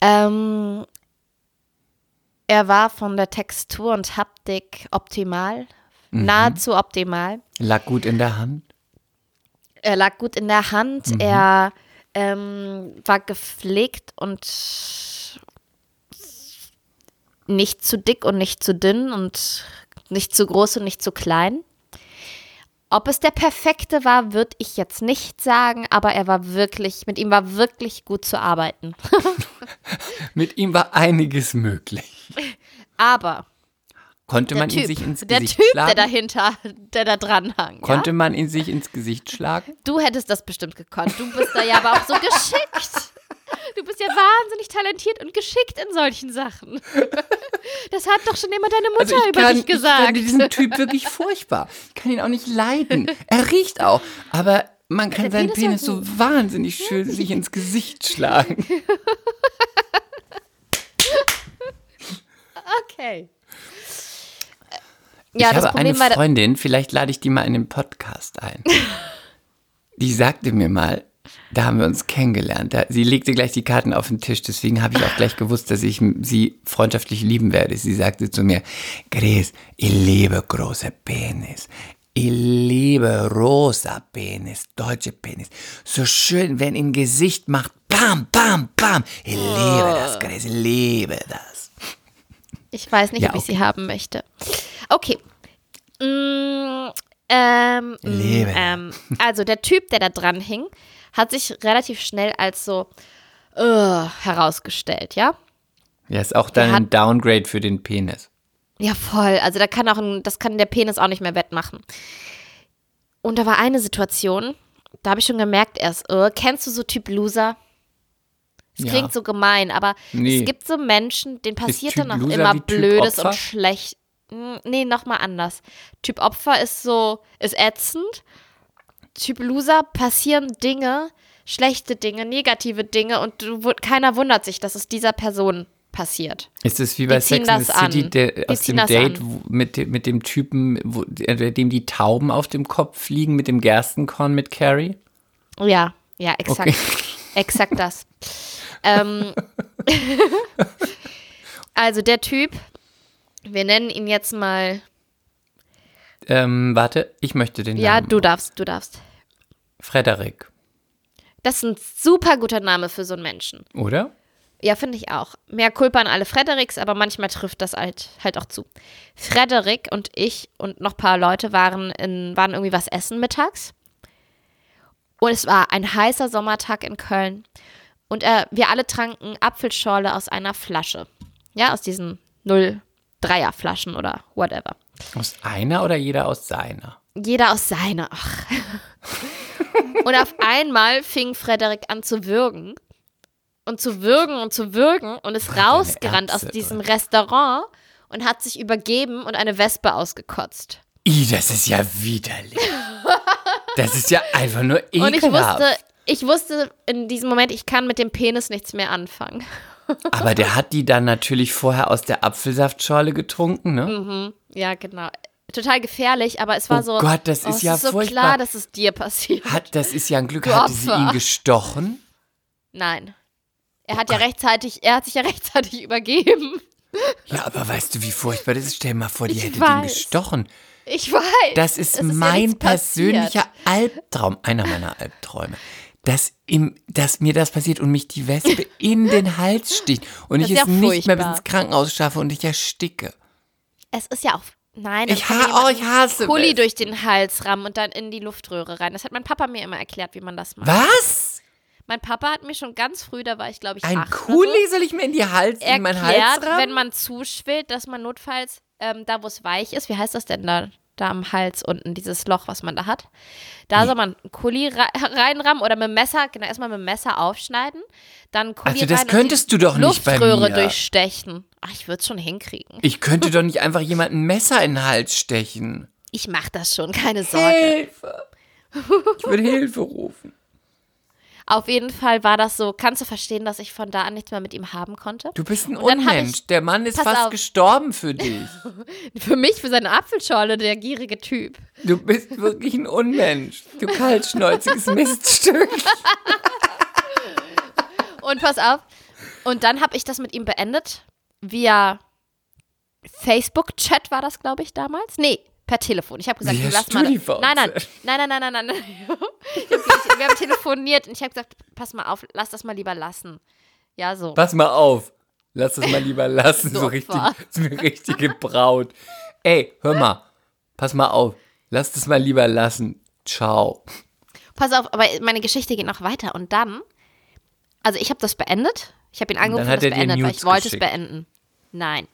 Ähm, er war von der Textur und Haptik optimal, Mhm. Nahezu optimal. Lag gut in der Hand? Er lag gut in der Hand. Mhm. Er ähm, war gepflegt und nicht zu dick und nicht zu dünn und nicht zu groß und nicht zu klein. Ob es der perfekte war, würde ich jetzt nicht sagen, aber er war wirklich, mit ihm war wirklich gut zu arbeiten. <laughs> mit ihm war einiges möglich. Aber Konnte der man typ, ihn sich ins der Gesicht typ, schlagen? Der dahinter, der da dran hang. Konnte ja? man ihn sich ins Gesicht schlagen? Du hättest das bestimmt gekonnt. Du bist da ja aber auch so geschickt. Du bist ja wahnsinnig talentiert und geschickt in solchen Sachen. Das hat doch schon immer deine Mutter also über kann, dich gesagt. Ich finde diesen Typ wirklich furchtbar. Ich kann ihn auch nicht leiden. Er riecht auch. Aber man kann seinen Penis so wahnsinnig schön sich ins Gesicht schlagen. <laughs> Okay. Ja, ich habe eine Freundin, vielleicht lade ich die mal in den Podcast ein. <laughs> die sagte mir mal, da haben wir uns kennengelernt. Da, sie legte gleich die Karten auf den Tisch, deswegen habe ich auch gleich gewusst, dass ich sie freundschaftlich lieben werde. Sie sagte zu mir, Grace, ich liebe große Penis. Ich liebe rosa Penis, deutsche Penis. So schön, wenn im Gesicht macht, bam, bam, bam. Ich liebe das, Grace, ich liebe das. Ich weiß nicht, ja, ob ich okay. sie haben möchte. Okay. Mm, ähm, Lebe. Ähm, also der Typ, der da dran hing, hat sich relativ schnell als so äh, herausgestellt, ja? Ja, ist auch dann ein Downgrade für den Penis. Ja, voll. Also da kann auch ein, das kann der Penis auch nicht mehr wettmachen. Und da war eine Situation, da habe ich schon gemerkt erst, äh, kennst du so Typ Loser? Es Ja. klingt so gemein, aber Nee. es gibt so Menschen, denen passiert dann auch immer Blödes und schlecht. Hm, Nee, nochmal anders. Typ Opfer ist so, ist ätzend. Typ Loser passieren Dinge, schlechte Dinge, negative Dinge und du, keiner wundert sich, dass es dieser Person passiert. Ist es wie bei Die Sex and the City der, aus dem Date wo, mit, dem- mit dem Typen, wo, dem die Tauben auf dem Kopf fliegen, mit dem Gerstenkorn mit Carrie? Ja, ja, exakt. Okay. <laughs> Exakt das. ähm, <laughs> also der Typ, wir nennen ihn jetzt mal. Ähm, warte, ich möchte den Ja, Namen. du darfst, du darfst. Frederik, Das ist ein super guter Name für so einen Menschen. oder? Ja, finde ich auch. Mehr Kulpa an alle Frederiks, aber manchmal trifft das halt, halt auch zu. Frederik und ich und noch ein paar Leute waren, in, waren irgendwie was essen mittags. Und es war ein heißer Sommertag in Köln. Und äh, wir alle tranken Apfelschorle aus einer Flasche. Ja, aus diesen 0,3er Flaschen oder whatever. Aus einer oder jeder aus seiner? Jeder aus seiner. Ach. und auf einmal fing Frederik an zu würgen. Und zu würgen und zu würgen und ist rausgerannt aus Erbse, diesem Restaurant und hat sich übergeben und eine Wespe ausgekotzt. I, das ist ja widerlich. Das ist ja einfach nur ekelhaft. Und ich wusste, ich wusste in diesem Moment, ich kann mit dem Penis nichts mehr anfangen. Aber der hat die dann natürlich vorher aus der Apfelsaftschorle getrunken, ne? Ja, genau. Total gefährlich, aber es war Oh so. Gott, das oh, ist es ja ist so furchtbar. klar, dass es dir passiert. Hat, das ist ja ein Glück, Du hatte sie Opfer. ihn gestochen? Nein. Er hat ja rechtzeitig, er hat sich ja <laughs> rechtzeitig übergeben. Ja, aber weißt du, wie furchtbar das ist? Stell dir mal vor, die Ich hätte den weiß. gestochen. Ich weiß. Das ist, ja mein passiert. persönlicher Albtraum, einer meiner Albträume. Dass, im, dass mir das passiert und mich die Wespe <laughs> in den Hals sticht und Das ich es ja nicht mehr bis ins Krankenhaus schaffe und ich ersticke. Es ist ja auch. Nein, Ich ha- oh, ich hasse Kuli Wespen. durch den Hals rammen und dann in die Luftröhre rein. Das hat mein Papa mir immer erklärt, wie man das macht. Was? Mein Papa hat mir schon ganz früh, da war ich glaube ich Ein acht Kuli soll ich mir in die Hals, so, in meinen Hals erklärt, rammen? wenn man zuschwillt, dass man notfalls ähm, da, wo es weich ist, wie heißt das denn da? Da am Hals unten, dieses Loch, was man da hat. Da soll man einen Kuli re reinrammen oder mit dem Messer, genau, erstmal mit dem Messer aufschneiden, dann Kuli Also das rein könntest du doch nicht bei Luftröhre mir. durchstechen. Ach, ich würde es schon hinkriegen. Ich könnte doch nicht einfach jemanden ein Messer in den Hals stechen. Ich mache das schon, keine Sorge. Hilfe. Ich würde <laughs> Hilfe rufen. Auf jeden Fall war das so. Kannst du verstehen, dass ich von da an nichts mehr mit ihm haben konnte? Du bist ein Unmensch. ich- Der Mann ist fast auf. gestorben für dich. <laughs> Für mich, für seine Apfelschorle, der gierige Typ. Du bist wirklich ein Unmensch. Du kaltschnäuziges <laughs> Miststück. Und pass auf. Und dann habe ich das mit ihm beendet. Via Facebook-Chat war das, glaube ich, damals. Nee, per Telefon. Ich habe gesagt, lass mal. Nein, nein, nein, nein, nein, <laughs> nein, nein. hab, wir haben telefoniert und ich habe gesagt, pass mal auf, lass das mal lieber lassen. Ja, so. Pass mal auf. Lass das mal lieber lassen. <laughs> Du So richtig, so eine richtige Braut. Ey, hör mal. Pass mal auf. Lass das mal lieber lassen. Ciao. Pass auf, aber meine Geschichte geht noch weiter. Und dann, also ich habe das beendet. Ich habe ihn angerufen hat und das er dir beendet, weil ich wollte es geschickt. beenden. Nein.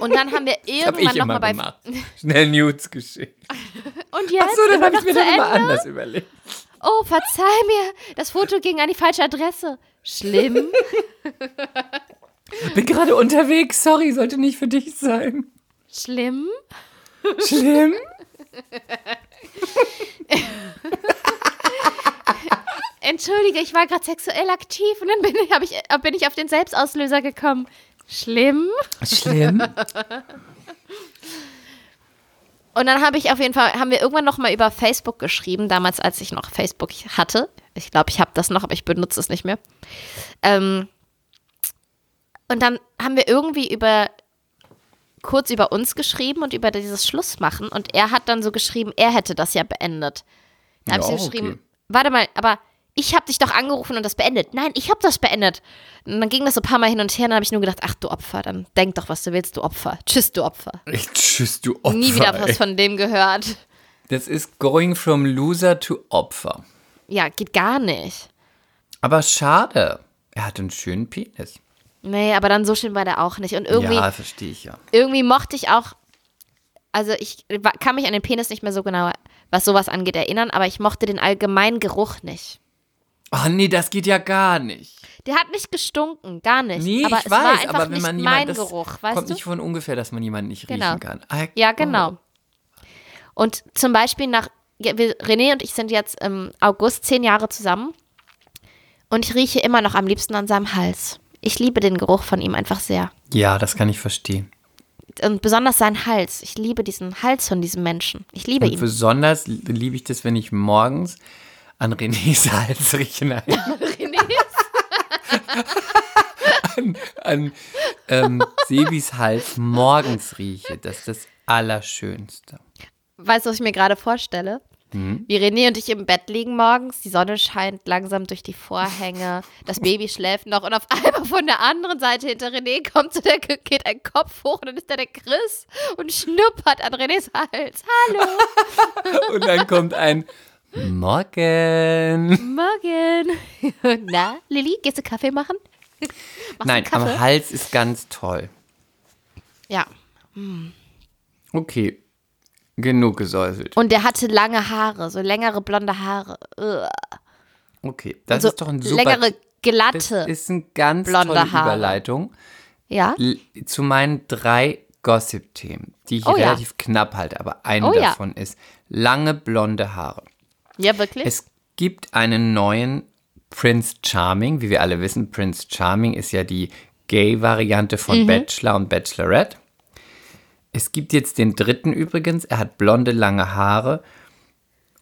Und dann haben wir irgendwann nochmal bei. gemacht. Schnell Nudes geschickt. <laughs> Und jetzt? Achso, dann habe ich mir das immer anders überlegt. Oh, verzeih mir. Das Foto ging an die falsche Adresse. Schlimm. <laughs> Bin gerade unterwegs. Sorry, sollte nicht für dich sein. Schlimm. Schlimm. <laughs> Entschuldige, ich war gerade sexuell aktiv und dann bin ich, ich, bin ich auf den Selbstauslöser gekommen. Schlimm. Schlimm. <laughs> Und dann habe ich auf jeden Fall, haben wir irgendwann noch mal über Facebook geschrieben, damals, als ich noch Facebook hatte. Ich glaube, ich habe das noch, aber ich benutze es nicht mehr. Ähm, und dann haben wir irgendwie über kurz über uns geschrieben und über dieses Schlussmachen. Und er hat dann so geschrieben, er hätte das ja beendet. Da habe Ja, ich so geschrieben, okay. warte mal, aber ich habe dich doch angerufen und das beendet. Nein, ich habe das beendet. Und dann ging das so ein paar Mal hin und her. Und dann habe ich nur gedacht, ach du Opfer, dann denk doch, was du willst, du Opfer. Tschüss, du Opfer. Ich, tschüss, du Opfer. Nie wieder was von dem gehört. Das ist going from loser to Opfer. Ja, geht gar nicht. Aber schade. Er hat einen schönen Penis. Nee, aber dann so schön war der auch nicht. Und irgendwie, ja, verstehe ich ja. irgendwie mochte ich auch, also ich kann mich an den Penis nicht mehr so genau, was sowas angeht, erinnern, aber ich mochte den allgemeinen Geruch nicht. Oh nee, das geht ja gar nicht. Der hat nicht gestunken, gar nicht. Nee, aber ich es war weiß, einfach aber wenn nicht man mein jemanden, das Geruch, weißt kommt du? nicht von ungefähr, dass man jemanden nicht Genau. riechen kann. Ah, Ja, oh. genau. Und zum Beispiel nach, René und ich sind jetzt im August zehn Jahre zusammen und ich rieche immer noch am liebsten an seinem Hals. Ich liebe den Geruch von ihm einfach sehr. Ja, das kann ich verstehen. Und besonders seinen Hals. Ich liebe diesen Hals von diesem Menschen. Ich liebe Und ihn. besonders liebe ich das, wenn ich morgens an Renés Hals rieche. Nein. an an ähm, Sebis Hals morgens rieche. Das ist das Allerschönste. Weißt du, was ich mir gerade vorstelle? Mhm. Wie René und ich im Bett liegen morgens, die Sonne scheint langsam durch die Vorhänge, das Baby schläft noch und auf einmal von der anderen Seite hinter René kommt so der, geht ein Kopf hoch und dann ist da der Chris und schnuppert an Renés Hals. Hallo, <laughs> Und dann kommt ein Morgen. morgen. <laughs> Na, Lilly, gehst du Kaffee machen? Machst Nein, Kaffee? am Hals ist ganz toll. Ja. Okay, genug gesäuselt. Und der hatte lange Haare, so längere blonde Haare. Ugh. Okay, das so ist doch ein super... längere, das glatte. ist eine ganz blonde tolle Haare. Überleitung ja? zu meinen drei Gossip-Themen, die ich Oh ja. relativ knapp halte, aber eine Oh ja. davon ist lange blonde Haare. Ja, wirklich? Es gibt einen neuen Prince Charming. Wie wir alle wissen, Prince Charming ist ja die Gay-Variante von Mhm. Bachelor und Bachelorette. Es gibt jetzt den dritten übrigens. Er hat blonde, lange Haare.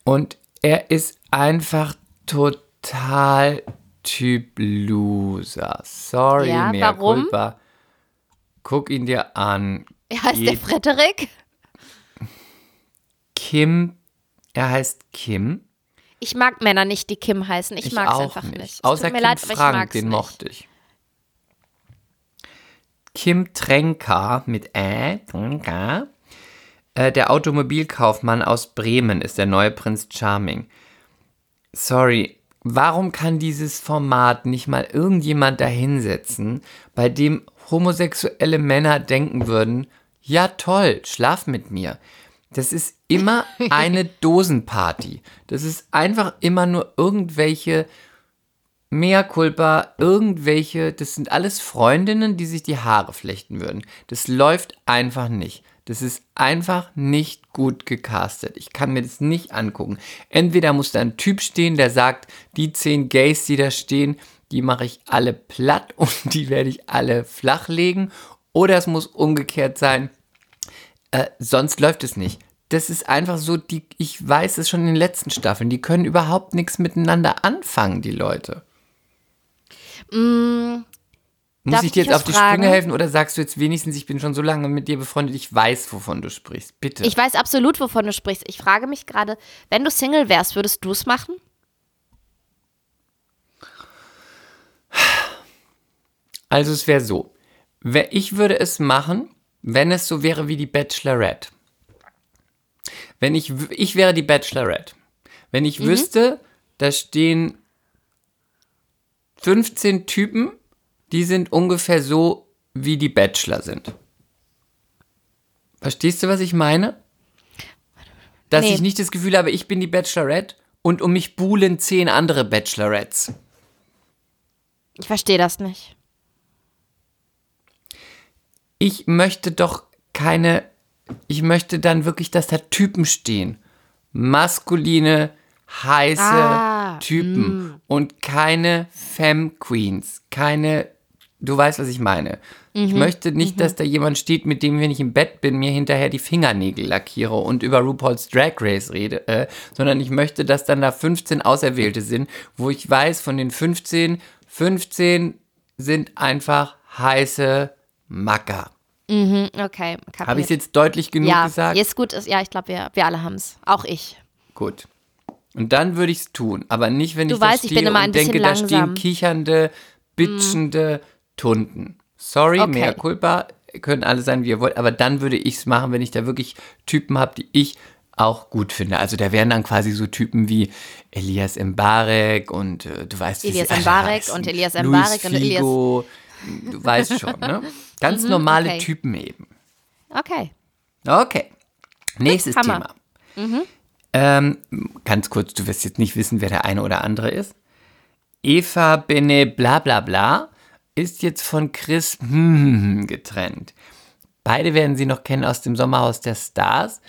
Und er ist einfach total Typ Loser. Sorry, Ja, mea warum? culpa. Guck ihn dir an. er heißt der Geht- Frederik. Kim, er heißt Kim. Ich mag Männer nicht, die Kim heißen. Ich, mag es einfach nicht. nicht. Es Außer Kim leid, ich Frank, den nicht. mochte ich. Kim Trenka mit Ä, Trenka. Äh, der Automobilkaufmann aus Bremen ist der neue Prinz Charming. Sorry, warum kann dieses Format nicht mal irgendjemand dahinsetzen, bei dem homosexuelle Männer denken würden, ja toll, schlaf mit mir. Das ist immer eine <laughs> Dosenparty. Das ist einfach immer nur irgendwelche Mea culpa, irgendwelche, das sind alles Freundinnen, die sich die Haare flechten würden. Das läuft einfach nicht. Das ist einfach nicht gut gecastet. Ich kann mir das nicht angucken. Entweder muss da ein Typ stehen, der sagt, die zehn Gays, die da stehen, die mache ich alle platt <laughs> und die werde ich alle flachlegen. Oder es muss umgekehrt sein, äh, sonst läuft es nicht. Das ist einfach so, die, ich weiß es schon in den letzten Staffeln, die können überhaupt nichts miteinander anfangen, die Leute. Muss Darf ich dir jetzt auf die fragen? Sprünge helfen oder sagst du jetzt wenigstens, ich bin schon so lange mit dir befreundet, ich weiß, wovon du sprichst? Bitte. Ich weiß absolut, wovon du sprichst. Ich frage mich gerade, wenn du Single wärst, würdest du es machen? Also es wäre so, ich würde es machen, wenn es so wäre wie die Bachelorette. Wenn ich, ich wäre die Bachelorette. Wenn ich wüsste, da stehen 15 Typen, die sind ungefähr so, wie die Bachelor sind. Verstehst du, was ich meine? Dass Nee. ich nicht das Gefühl habe, ich bin die Bachelorette und um mich buhlen zehn andere Bachelorettes. Ich verstehe das nicht. Ich möchte doch keine, ich möchte dann wirklich, dass da Typen stehen. Maskuline, heiße Ah, Typen und keine Femme Queens, keine, du weißt, was ich meine. Ich möchte nicht, dass da jemand steht, mit dem, wenn ich im Bett bin, mir hinterher die Fingernägel lackiere und über RuPaul's Drag Race rede, äh, sondern ich möchte, dass dann da 15 Auserwählte sind, wo ich weiß, von den 15, 15 sind einfach heiße Macker. Mhm, okay. Habe ich es jetzt deutlich genug ja, gesagt? jetzt gut ist, ja, ich glaube, wir, wir alle haben es. Auch ich. Gut. Und dann würde ich es tun, aber nicht, wenn Du ich da weißt, ich stehe bin immer und denke, da stehen kichernde, bitchende Tunden. Sorry, Okay. mea culpa, können alle sein, wie ihr wollt, aber dann würde ich es machen, wenn ich da wirklich Typen habe, die ich auch gut finde. Also da wären dann quasi so Typen wie Elias Mbarek und äh, du weißt, wie Elias <laughs> Mbarek und Elias Mbarek und Elias- Du weißt schon, ne? <laughs> Ganz normale okay. Typen eben. Okay. Okay. Nächstes Hammer. Thema. Ähm, ganz kurz, du wirst jetzt nicht wissen, wer der eine oder andere ist. Eva Bene bla bla bla ist jetzt von Chris <laughs> getrennt. Beide werden sie noch kennen aus dem Sommerhaus der Stars.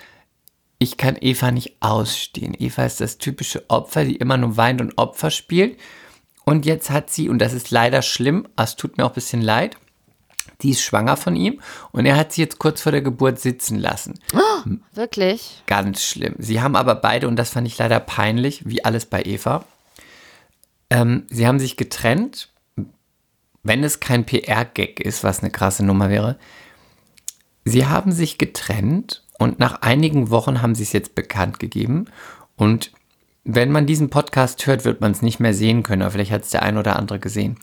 Ich kann Eva nicht ausstehen. Eva ist das typische Opfer, die immer nur weint und Opfer spielt. Und jetzt hat sie, und das ist leider schlimm, es tut mir auch ein bisschen leid, die ist schwanger von ihm und er hat sie jetzt kurz vor der Geburt sitzen lassen. <gasps> Wirklich? Ganz schlimm. Sie haben aber beide, und das fand ich leider peinlich, wie alles bei Eva, ähm, sie haben sich getrennt, wenn es kein PR-Gag ist, was eine krasse Nummer wäre. Sie haben sich getrennt und nach einigen Wochen haben sie es jetzt bekannt gegeben. Und wenn man diesen Podcast hört, wird man es nicht mehr sehen können, aber vielleicht hat es der ein oder andere gesehen.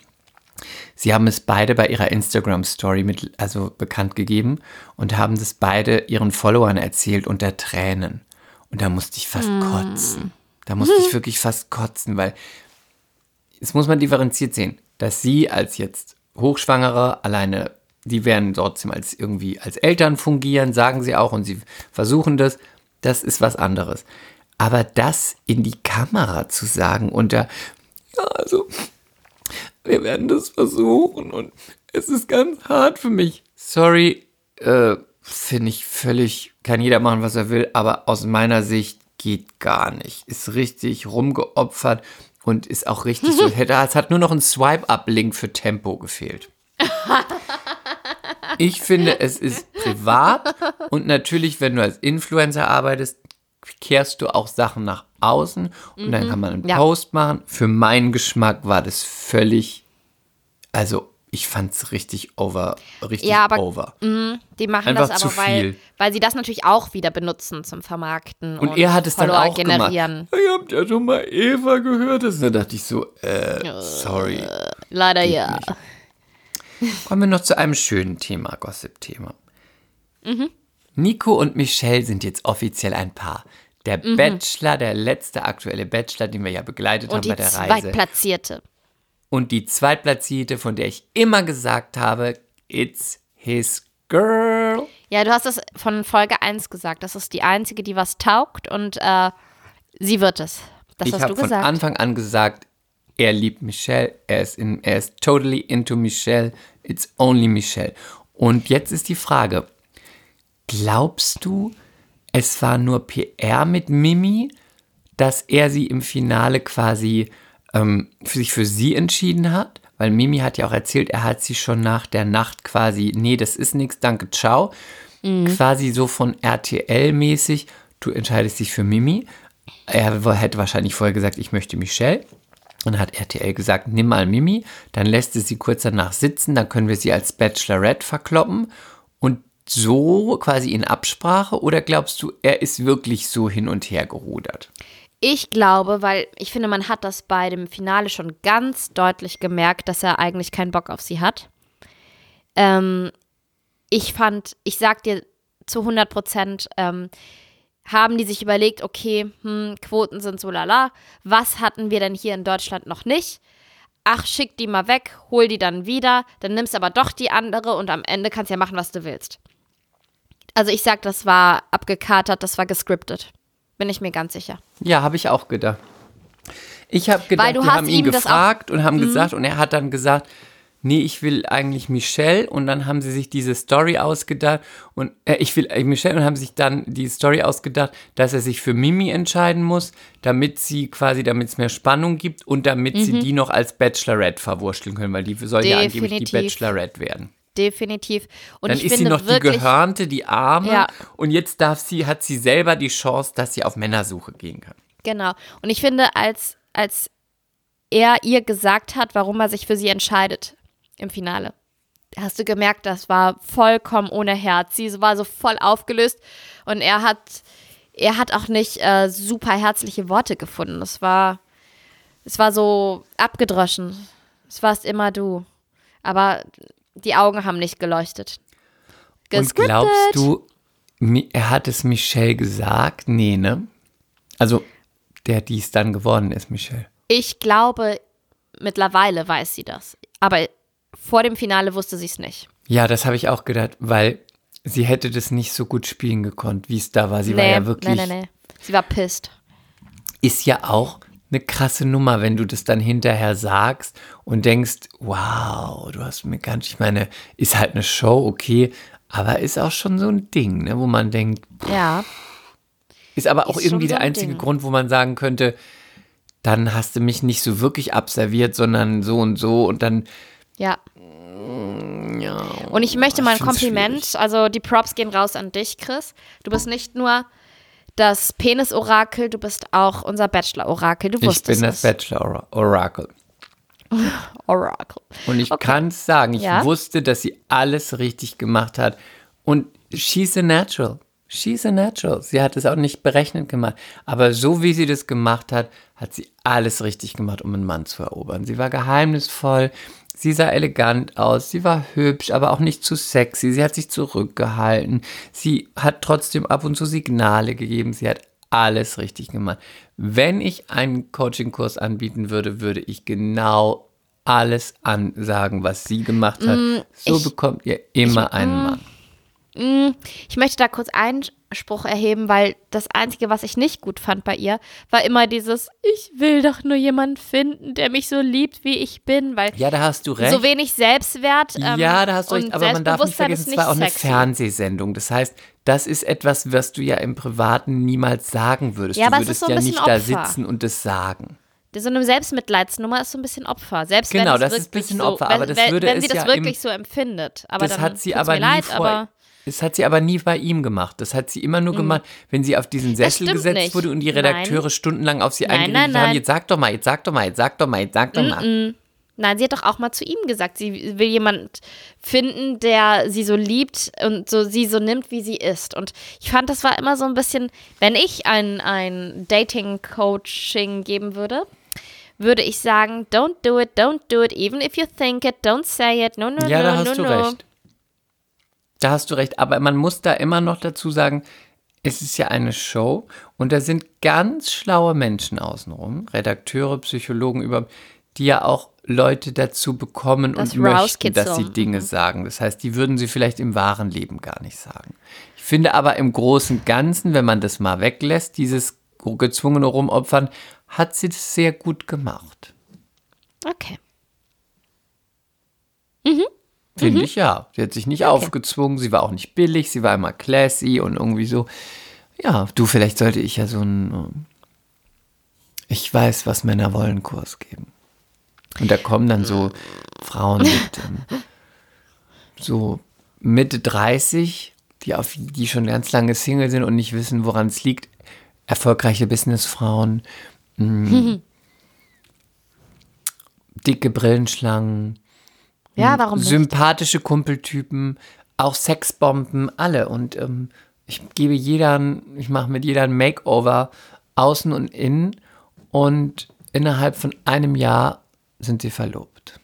Sie haben es beide bei ihrer Instagram-Story mit, also bekannt gegeben und haben das beide ihren Followern erzählt unter Tränen. Und da musste ich fast kotzen. Da musste ich <laughs> wirklich fast kotzen, weil es muss man differenziert sehen, dass sie als jetzt Hochschwangere alleine, die werden trotzdem als irgendwie als Eltern fungieren, sagen sie auch und sie versuchen das, das ist was anderes. Aber das in die Kamera zu sagen unter, ja, also wir werden das versuchen und es ist ganz hart für mich. Sorry, äh, finde ich völlig, kann jeder machen, was er will, aber aus meiner Sicht geht gar nicht. Ist richtig rumgeopfert und ist auch richtig so. <laughs> Es hat nur noch ein Swipe-Up-Link für Tempo gefehlt. <laughs> Ich finde, es ist privat und natürlich, wenn du als Influencer arbeitest, kehrst du auch Sachen nach außen und dann kann man einen Ja. Post machen. Für meinen Geschmack war das völlig, also ich fand es richtig over, richtig Ja, aber- over. Die machen Einfach das aber, weil, weil sie das natürlich auch wieder benutzen zum Vermarkten. Und er hat es dann Follower auch generieren. gemacht. Ihr habt ja schon mal Eva gehört. Und da dachte ich so, äh, sorry. Leider ja. Kommen wir noch zu einem schönen Thema, Gossip-Thema. Mhm. Nico und Michelle sind jetzt offiziell ein Paar. Der Bachelor, der letzte aktuelle Bachelor, den wir ja begleitet haben Mhm. Und bei die der Reise. Zweitplatzierte. Und die Zweitplatzierte, von der ich immer gesagt habe, it's his girl. Ja, du hast es von Folge 1 gesagt. Das ist die einzige, die was taugt und äh, sie wird es. Das ich hast habe du von gesagt. Anfang an gesagt, er liebt Michelle, er ist, in, er ist totally into Michelle, it's only Michelle. Und jetzt ist die Frage, glaubst du, es war nur PR mit Mimi, dass er sie im Finale quasi ähm, für sich für sie entschieden hat? Weil Mimi hat ja auch erzählt, er hat sie schon nach der Nacht quasi, nee, das ist nichts, danke, ciao. Quasi so von RTL-mäßig, du entscheidest dich für Mimi. Er hätte wahrscheinlich vorher gesagt, ich möchte Michelle. Und dann hat RTL gesagt, nimm mal Mimi. Dann lässt es sie kurz danach sitzen. Dann können wir sie als Bachelorette verkloppen. So quasi in Absprache. Oder glaubst du, er ist wirklich so hin und her gerudert? Ich glaube, weil ich finde, man hat das bei dem Finale schon ganz deutlich gemerkt, dass er eigentlich keinen Bock auf sie hat. Ähm, ich fand, ich sag dir zu 100 Prozent, ähm, haben die sich überlegt, okay, hm, Quoten sind so lala, was hatten wir denn hier in Deutschland noch nicht? Ach, schick die mal weg, hol die dann wieder, dann nimmst aber doch die andere und am Ende kannst ja machen, was du willst. Also ich sag, das war abgekatert, das war gescriptet. Bin ich mir ganz sicher. Ja, habe ich auch gedacht. Ich habe gedacht, Weil du die hast haben ihn Mhm. gefragt und haben gesagt, und er hat dann gesagt, nee, ich will eigentlich Michelle. Und dann haben sie sich diese Story ausgedacht. Und äh, ich will äh, Michelle und haben sich dann die Story ausgedacht, dass er sich für Mimi entscheiden muss, damit sie quasi, damit es mehr Spannung gibt und damit sie die noch als Bachelorette verwurschteln können, weil die soll ja angeblich die. Bachelorette werden. Definitiv. Und Dann ist sie noch die Gehörnte, die Arme. Ja. Und jetzt darf sie, hat sie selber die Chance, dass sie auf Männersuche gehen kann. Genau. Und ich finde, als, als er ihr gesagt hat, warum er sich für sie entscheidet im Finale, hast du gemerkt, das war vollkommen ohne Herz. Sie war so voll aufgelöst und er hat, er hat auch nicht äh, super herzliche Worte gefunden. Es war, es war so abgedroschen. Es warst immer du. Aber die Augen haben nicht geleuchtet. Und glaubst du, Er hat es Michelle gesagt? Nee, ne? Also, der, die es dann geworden ist, Michelle. Ich glaube, mittlerweile weiß sie das. Aber vor dem Finale wusste sie es nicht. Ja, das habe ich auch gedacht, weil sie hätte das nicht so gut spielen gekonnt, wie es da war. Sie war ja wirklich, nee, nee, nee. Sie war pisst. ist ja auch eine krasse Nummer, wenn du das dann hinterher sagst und denkst, wow, du hast mir ganz, ich meine, ist halt eine Show, okay, aber ist auch schon so ein Ding, ne, wo man denkt, Ja. ist aber auch Ist irgendwie so der ein einzige Ding. Grund, wo man sagen könnte, dann hast du mich nicht so wirklich abserviert, sondern so und so und dann, Ja. ja. Und ich möchte mal ein Ich Kompliment, schwierig. also die Props gehen raus an dich, Chris. Du bist nicht nur das Penis-Orakel, du bist auch unser Bachelor-Orakel. Du Ich wusstest bin das. Bachelor-Orakel. <laughs> Oracle. Und ich Okay. kann es sagen, ich Ja? wusste, dass sie alles richtig gemacht hat. Und she's a natural. She's a natural. Sie hat es auch nicht berechnet gemacht. Aber so wie sie das gemacht hat, hat sie alles richtig gemacht, um einen Mann zu erobern. Sie war geheimnisvoll. Sie sah elegant aus, sie war hübsch, aber auch nicht zu sexy. Sie hat sich zurückgehalten. Sie hat trotzdem ab und zu Signale gegeben. Sie hat alles richtig gemacht. Wenn ich einen Coaching-Kurs anbieten würde, würde ich genau alles ansagen, was sie gemacht hat. so bekommt ihr immer einen Mann. Ich möchte da kurz Einspruch erheben, weil das Einzige, was ich nicht gut fand bei ihr, war immer dieses, ich will doch nur jemanden finden, der mich so liebt, wie ich bin, weil Ja, da hast du recht. so wenig Selbstwert ähm, ja, da hast du recht, aber man darf nicht vergessen, es war auch eine sexy. Fernsehsendung. Das heißt, das ist etwas, was du ja im Privaten niemals sagen würdest. Ja, du aber es ist würdest so ein ja nicht da Opfer. sitzen und das sagen. So eine Selbstmitleidsnummer ist so ein bisschen Opfer. Selbst Genau, wenn es das ist ein bisschen so, Opfer, wenn, aber das wenn, würde wenn es sie das ja wirklich so empfindet. Aber das hat sie aber nie leid, vor, aber das hat sie aber nie bei ihm gemacht. Das hat sie immer nur gemacht, wenn sie auf diesen Sessel gesetzt nicht. wurde und die Nein. Redakteure stundenlang auf sie Nein, nein, haben. nein. Jetzt sag doch mal, jetzt sag doch mal, jetzt sag doch mal, jetzt sag doch mal. Nein, sie hat doch auch mal zu ihm gesagt, sie will jemand finden, der sie so liebt und so sie so nimmt, wie sie ist. Und ich fand, das war immer so ein bisschen, wenn ich ein, ein Dating-Coaching geben würde, würde ich sagen, don't do it, don't do it, even if you think it, don't say it, no, no, Ja, no, da hast no, du no. recht. Da hast du recht. Aber man muss da immer noch dazu sagen, es ist ja eine Show und da sind ganz schlaue Menschen außenrum, Redakteure, Psychologen über, die ja auch Leute dazu bekommen Das und möchten, dass sie Dinge sagen. Das heißt, die würden sie vielleicht im wahren Leben gar nicht sagen. Ich finde aber im Großen und Ganzen, wenn man das mal weglässt, dieses gezwungene Rumopfern, hat sie das sehr gut gemacht. Okay. Finde Mhm. ich ja. Sie hat sich nicht aufgezwungen, sie war auch nicht billig, sie war immer classy und irgendwie so. Ja, du, vielleicht sollte ich ja so einen ähm, Ich weiß, was Männer wollen Kurs geben. Und da kommen dann so Frauen mit ähm, so Mitte 30, die, auf, die schon ganz lange Single sind und nicht wissen, woran es liegt. Erfolgreiche Businessfrauen, mh, <laughs> dicke Brillenschlangen, Ja, warum nicht? sympathische Kumpeltypen, auch Sexbomben, alle. Und ähm, ich gebe jeder, ein- ich mache mit jeder ein Makeover, außen und innen. Und innerhalb von einem Jahr sind sie verlobt.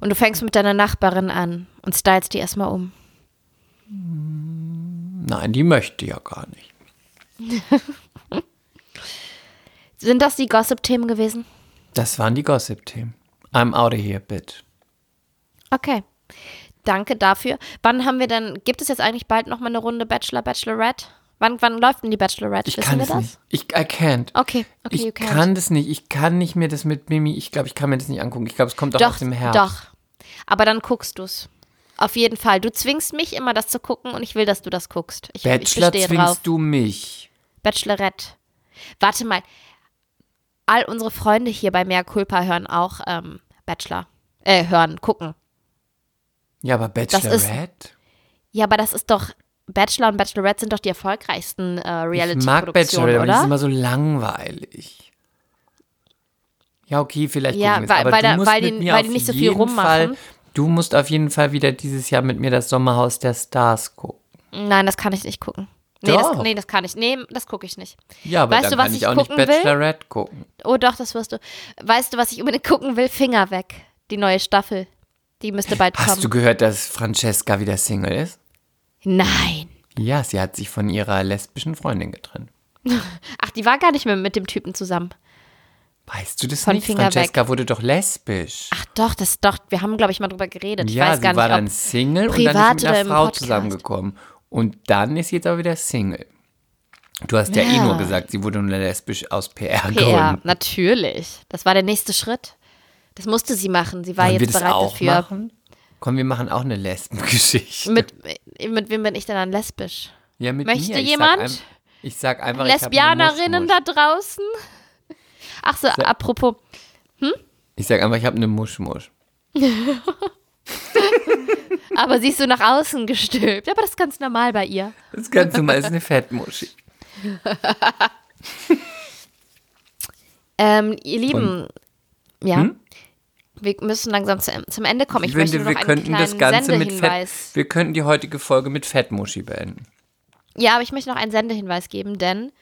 Und du fängst mit deiner Nachbarin an und stylst die erstmal um. Nein, die möchte ja gar nicht. <laughs> Sind das die Gossip-Themen gewesen? Das waren die Gossip-Themen. I'm out of here, bitch. Okay. Danke dafür. Wann haben wir denn, gibt es jetzt eigentlich bald nochmal eine Runde Bachelor, Bachelorette? Wann, wann läuft denn die Bachelorette? Ich Wissen kann wir es das? nicht. Ich I can't. Okay, okay, you ich can't. kann das nicht. Ich kann nicht mehr das mit Mimi. Ich glaube, ich kann mir das nicht angucken. Ich glaube, es kommt auch Doch, aus dem Herbst. doch. Aber dann guckst du's. Auf jeden Fall. Du zwingst mich immer, das zu gucken und ich will, dass du das guckst. Ich, ich Bachelor bestehe zwingst drauf. du mich. Bachelorette. Warte mal. All unsere Freunde hier bei Mea Culpa hören auch ähm, Bachelor. Äh, hören, gucken. Ja, aber ist- Bachelorette? Ja, aber das ist doch. Bachelor und Bachelorette sind doch die erfolgreichsten äh, Ich mag Reality-Produktionen, Bachelor, aber ist oder? immer so langweilig. Ja, okay, vielleicht Ja, gucken wir es, weil- aber weil du musst weil mit die- mir weil auf die nicht so viel rummachen. Fall, du musst auf jeden Fall wieder dieses Jahr mit mir das Sommerhaus der Stars gucken. Nein, das kann ich nicht gucken. Nee, das, nee, das kann ich. Nee, das gucke ich nicht. Ja, aber Weißt dann du, was kann ich ich auch nicht gucken will? Bachelorette gucken. Oh doch, das wirst du. Weißt du, was ich unbedingt gucken will? Finger weg. Die neue Staffel. Die müsste bald Hast kommen. du gehört, dass Francesca wieder Single ist? Nein. Ja, sie hat sich von ihrer lesbischen Freundin getrennt. <laughs> Ach, die war gar nicht mehr mit dem Typen zusammen. Weißt du das Von nicht? Finger Francesca wurde doch lesbisch. Ach doch, das doch, wir haben, glaube ich, mal drüber geredet. Ich ja, weiß gar sie war nicht, dann Single und dann ist sie mit einer Frau zusammengekommen. Und dann ist sie jetzt aber wieder Single. Du hast ja, eh Ja. nur gesagt, sie wurde nur lesbisch aus PR-Gründen. PR, natürlich. Das war der nächste Schritt. Das musste sie machen. Sie war Wollen wir jetzt das bereit auch dafür. machen? Komm, wir machen auch eine Lesbengeschichte. Mit, mit wem bin ich denn dann lesbisch? ja, mit Möchte mir. Ich jemand? Sag ich sag einfach, ich hab eine Lesbianerinnen da draußen? Ach so, apropos. Ich sag einfach, ich habe eine Muschmusch. <laughs> Aber sie ist so nach außen gestülpt. Aber das ist ganz normal bei ihr. Das Ganze mal ist eine Fettmuschi. <laughs> Ähm, ihr Lieben, ja. Wir müssen langsam zu, zum Ende kommen. Ich, Ich möchte finde, nur wir könnten das Ganze mit Fett. Sendehinweis. Wir könnten die heutige Folge mit Fettmuschi beenden. Ja, aber ich möchte noch einen Sendehinweis geben, denn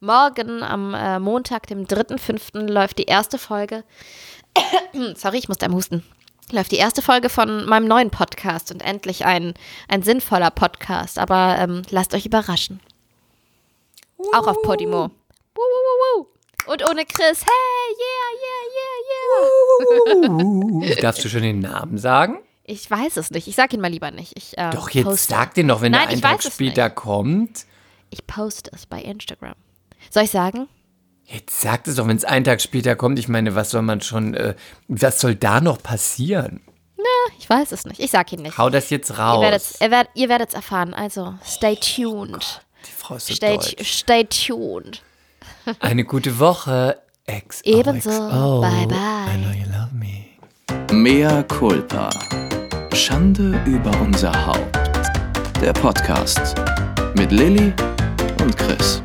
morgen am äh, Montag, dem 3.5. läuft die erste Folge. <coughs> Sorry, ich musste am Husten. Läuft die erste Folge von meinem neuen Podcast und endlich ein, ein sinnvoller Podcast. Aber ähm, lasst euch überraschen. Auch auf Podimo. Und ohne Chris. Hey, yeah, yeah, <laughs> Darfst du schon den Namen sagen? Ich weiß es nicht. Ich sag ihn mal lieber nicht. Ich, äh, Doch, jetzt poste. sag den doch, wenn Nein, der einen Tag es später kommt. Ich poste es bei Instagram. Soll ich sagen? Jetzt sagt es doch, wenn es einen Tag später kommt. Ich meine, was soll man schon, äh, was soll da noch passieren? Ich weiß es nicht. Ich sag ihn nicht. Hau das jetzt raus. ihr werdet, werdet's erfahren. Also, stay tuned. Die Frau ist so Stay, stay tuned. Eine gute Woche. XOXO. Ebenso. Bye, bye. I know you love me. Mea culpa. Schande über unser Haupt. Der Podcast mit Lilly und Chris.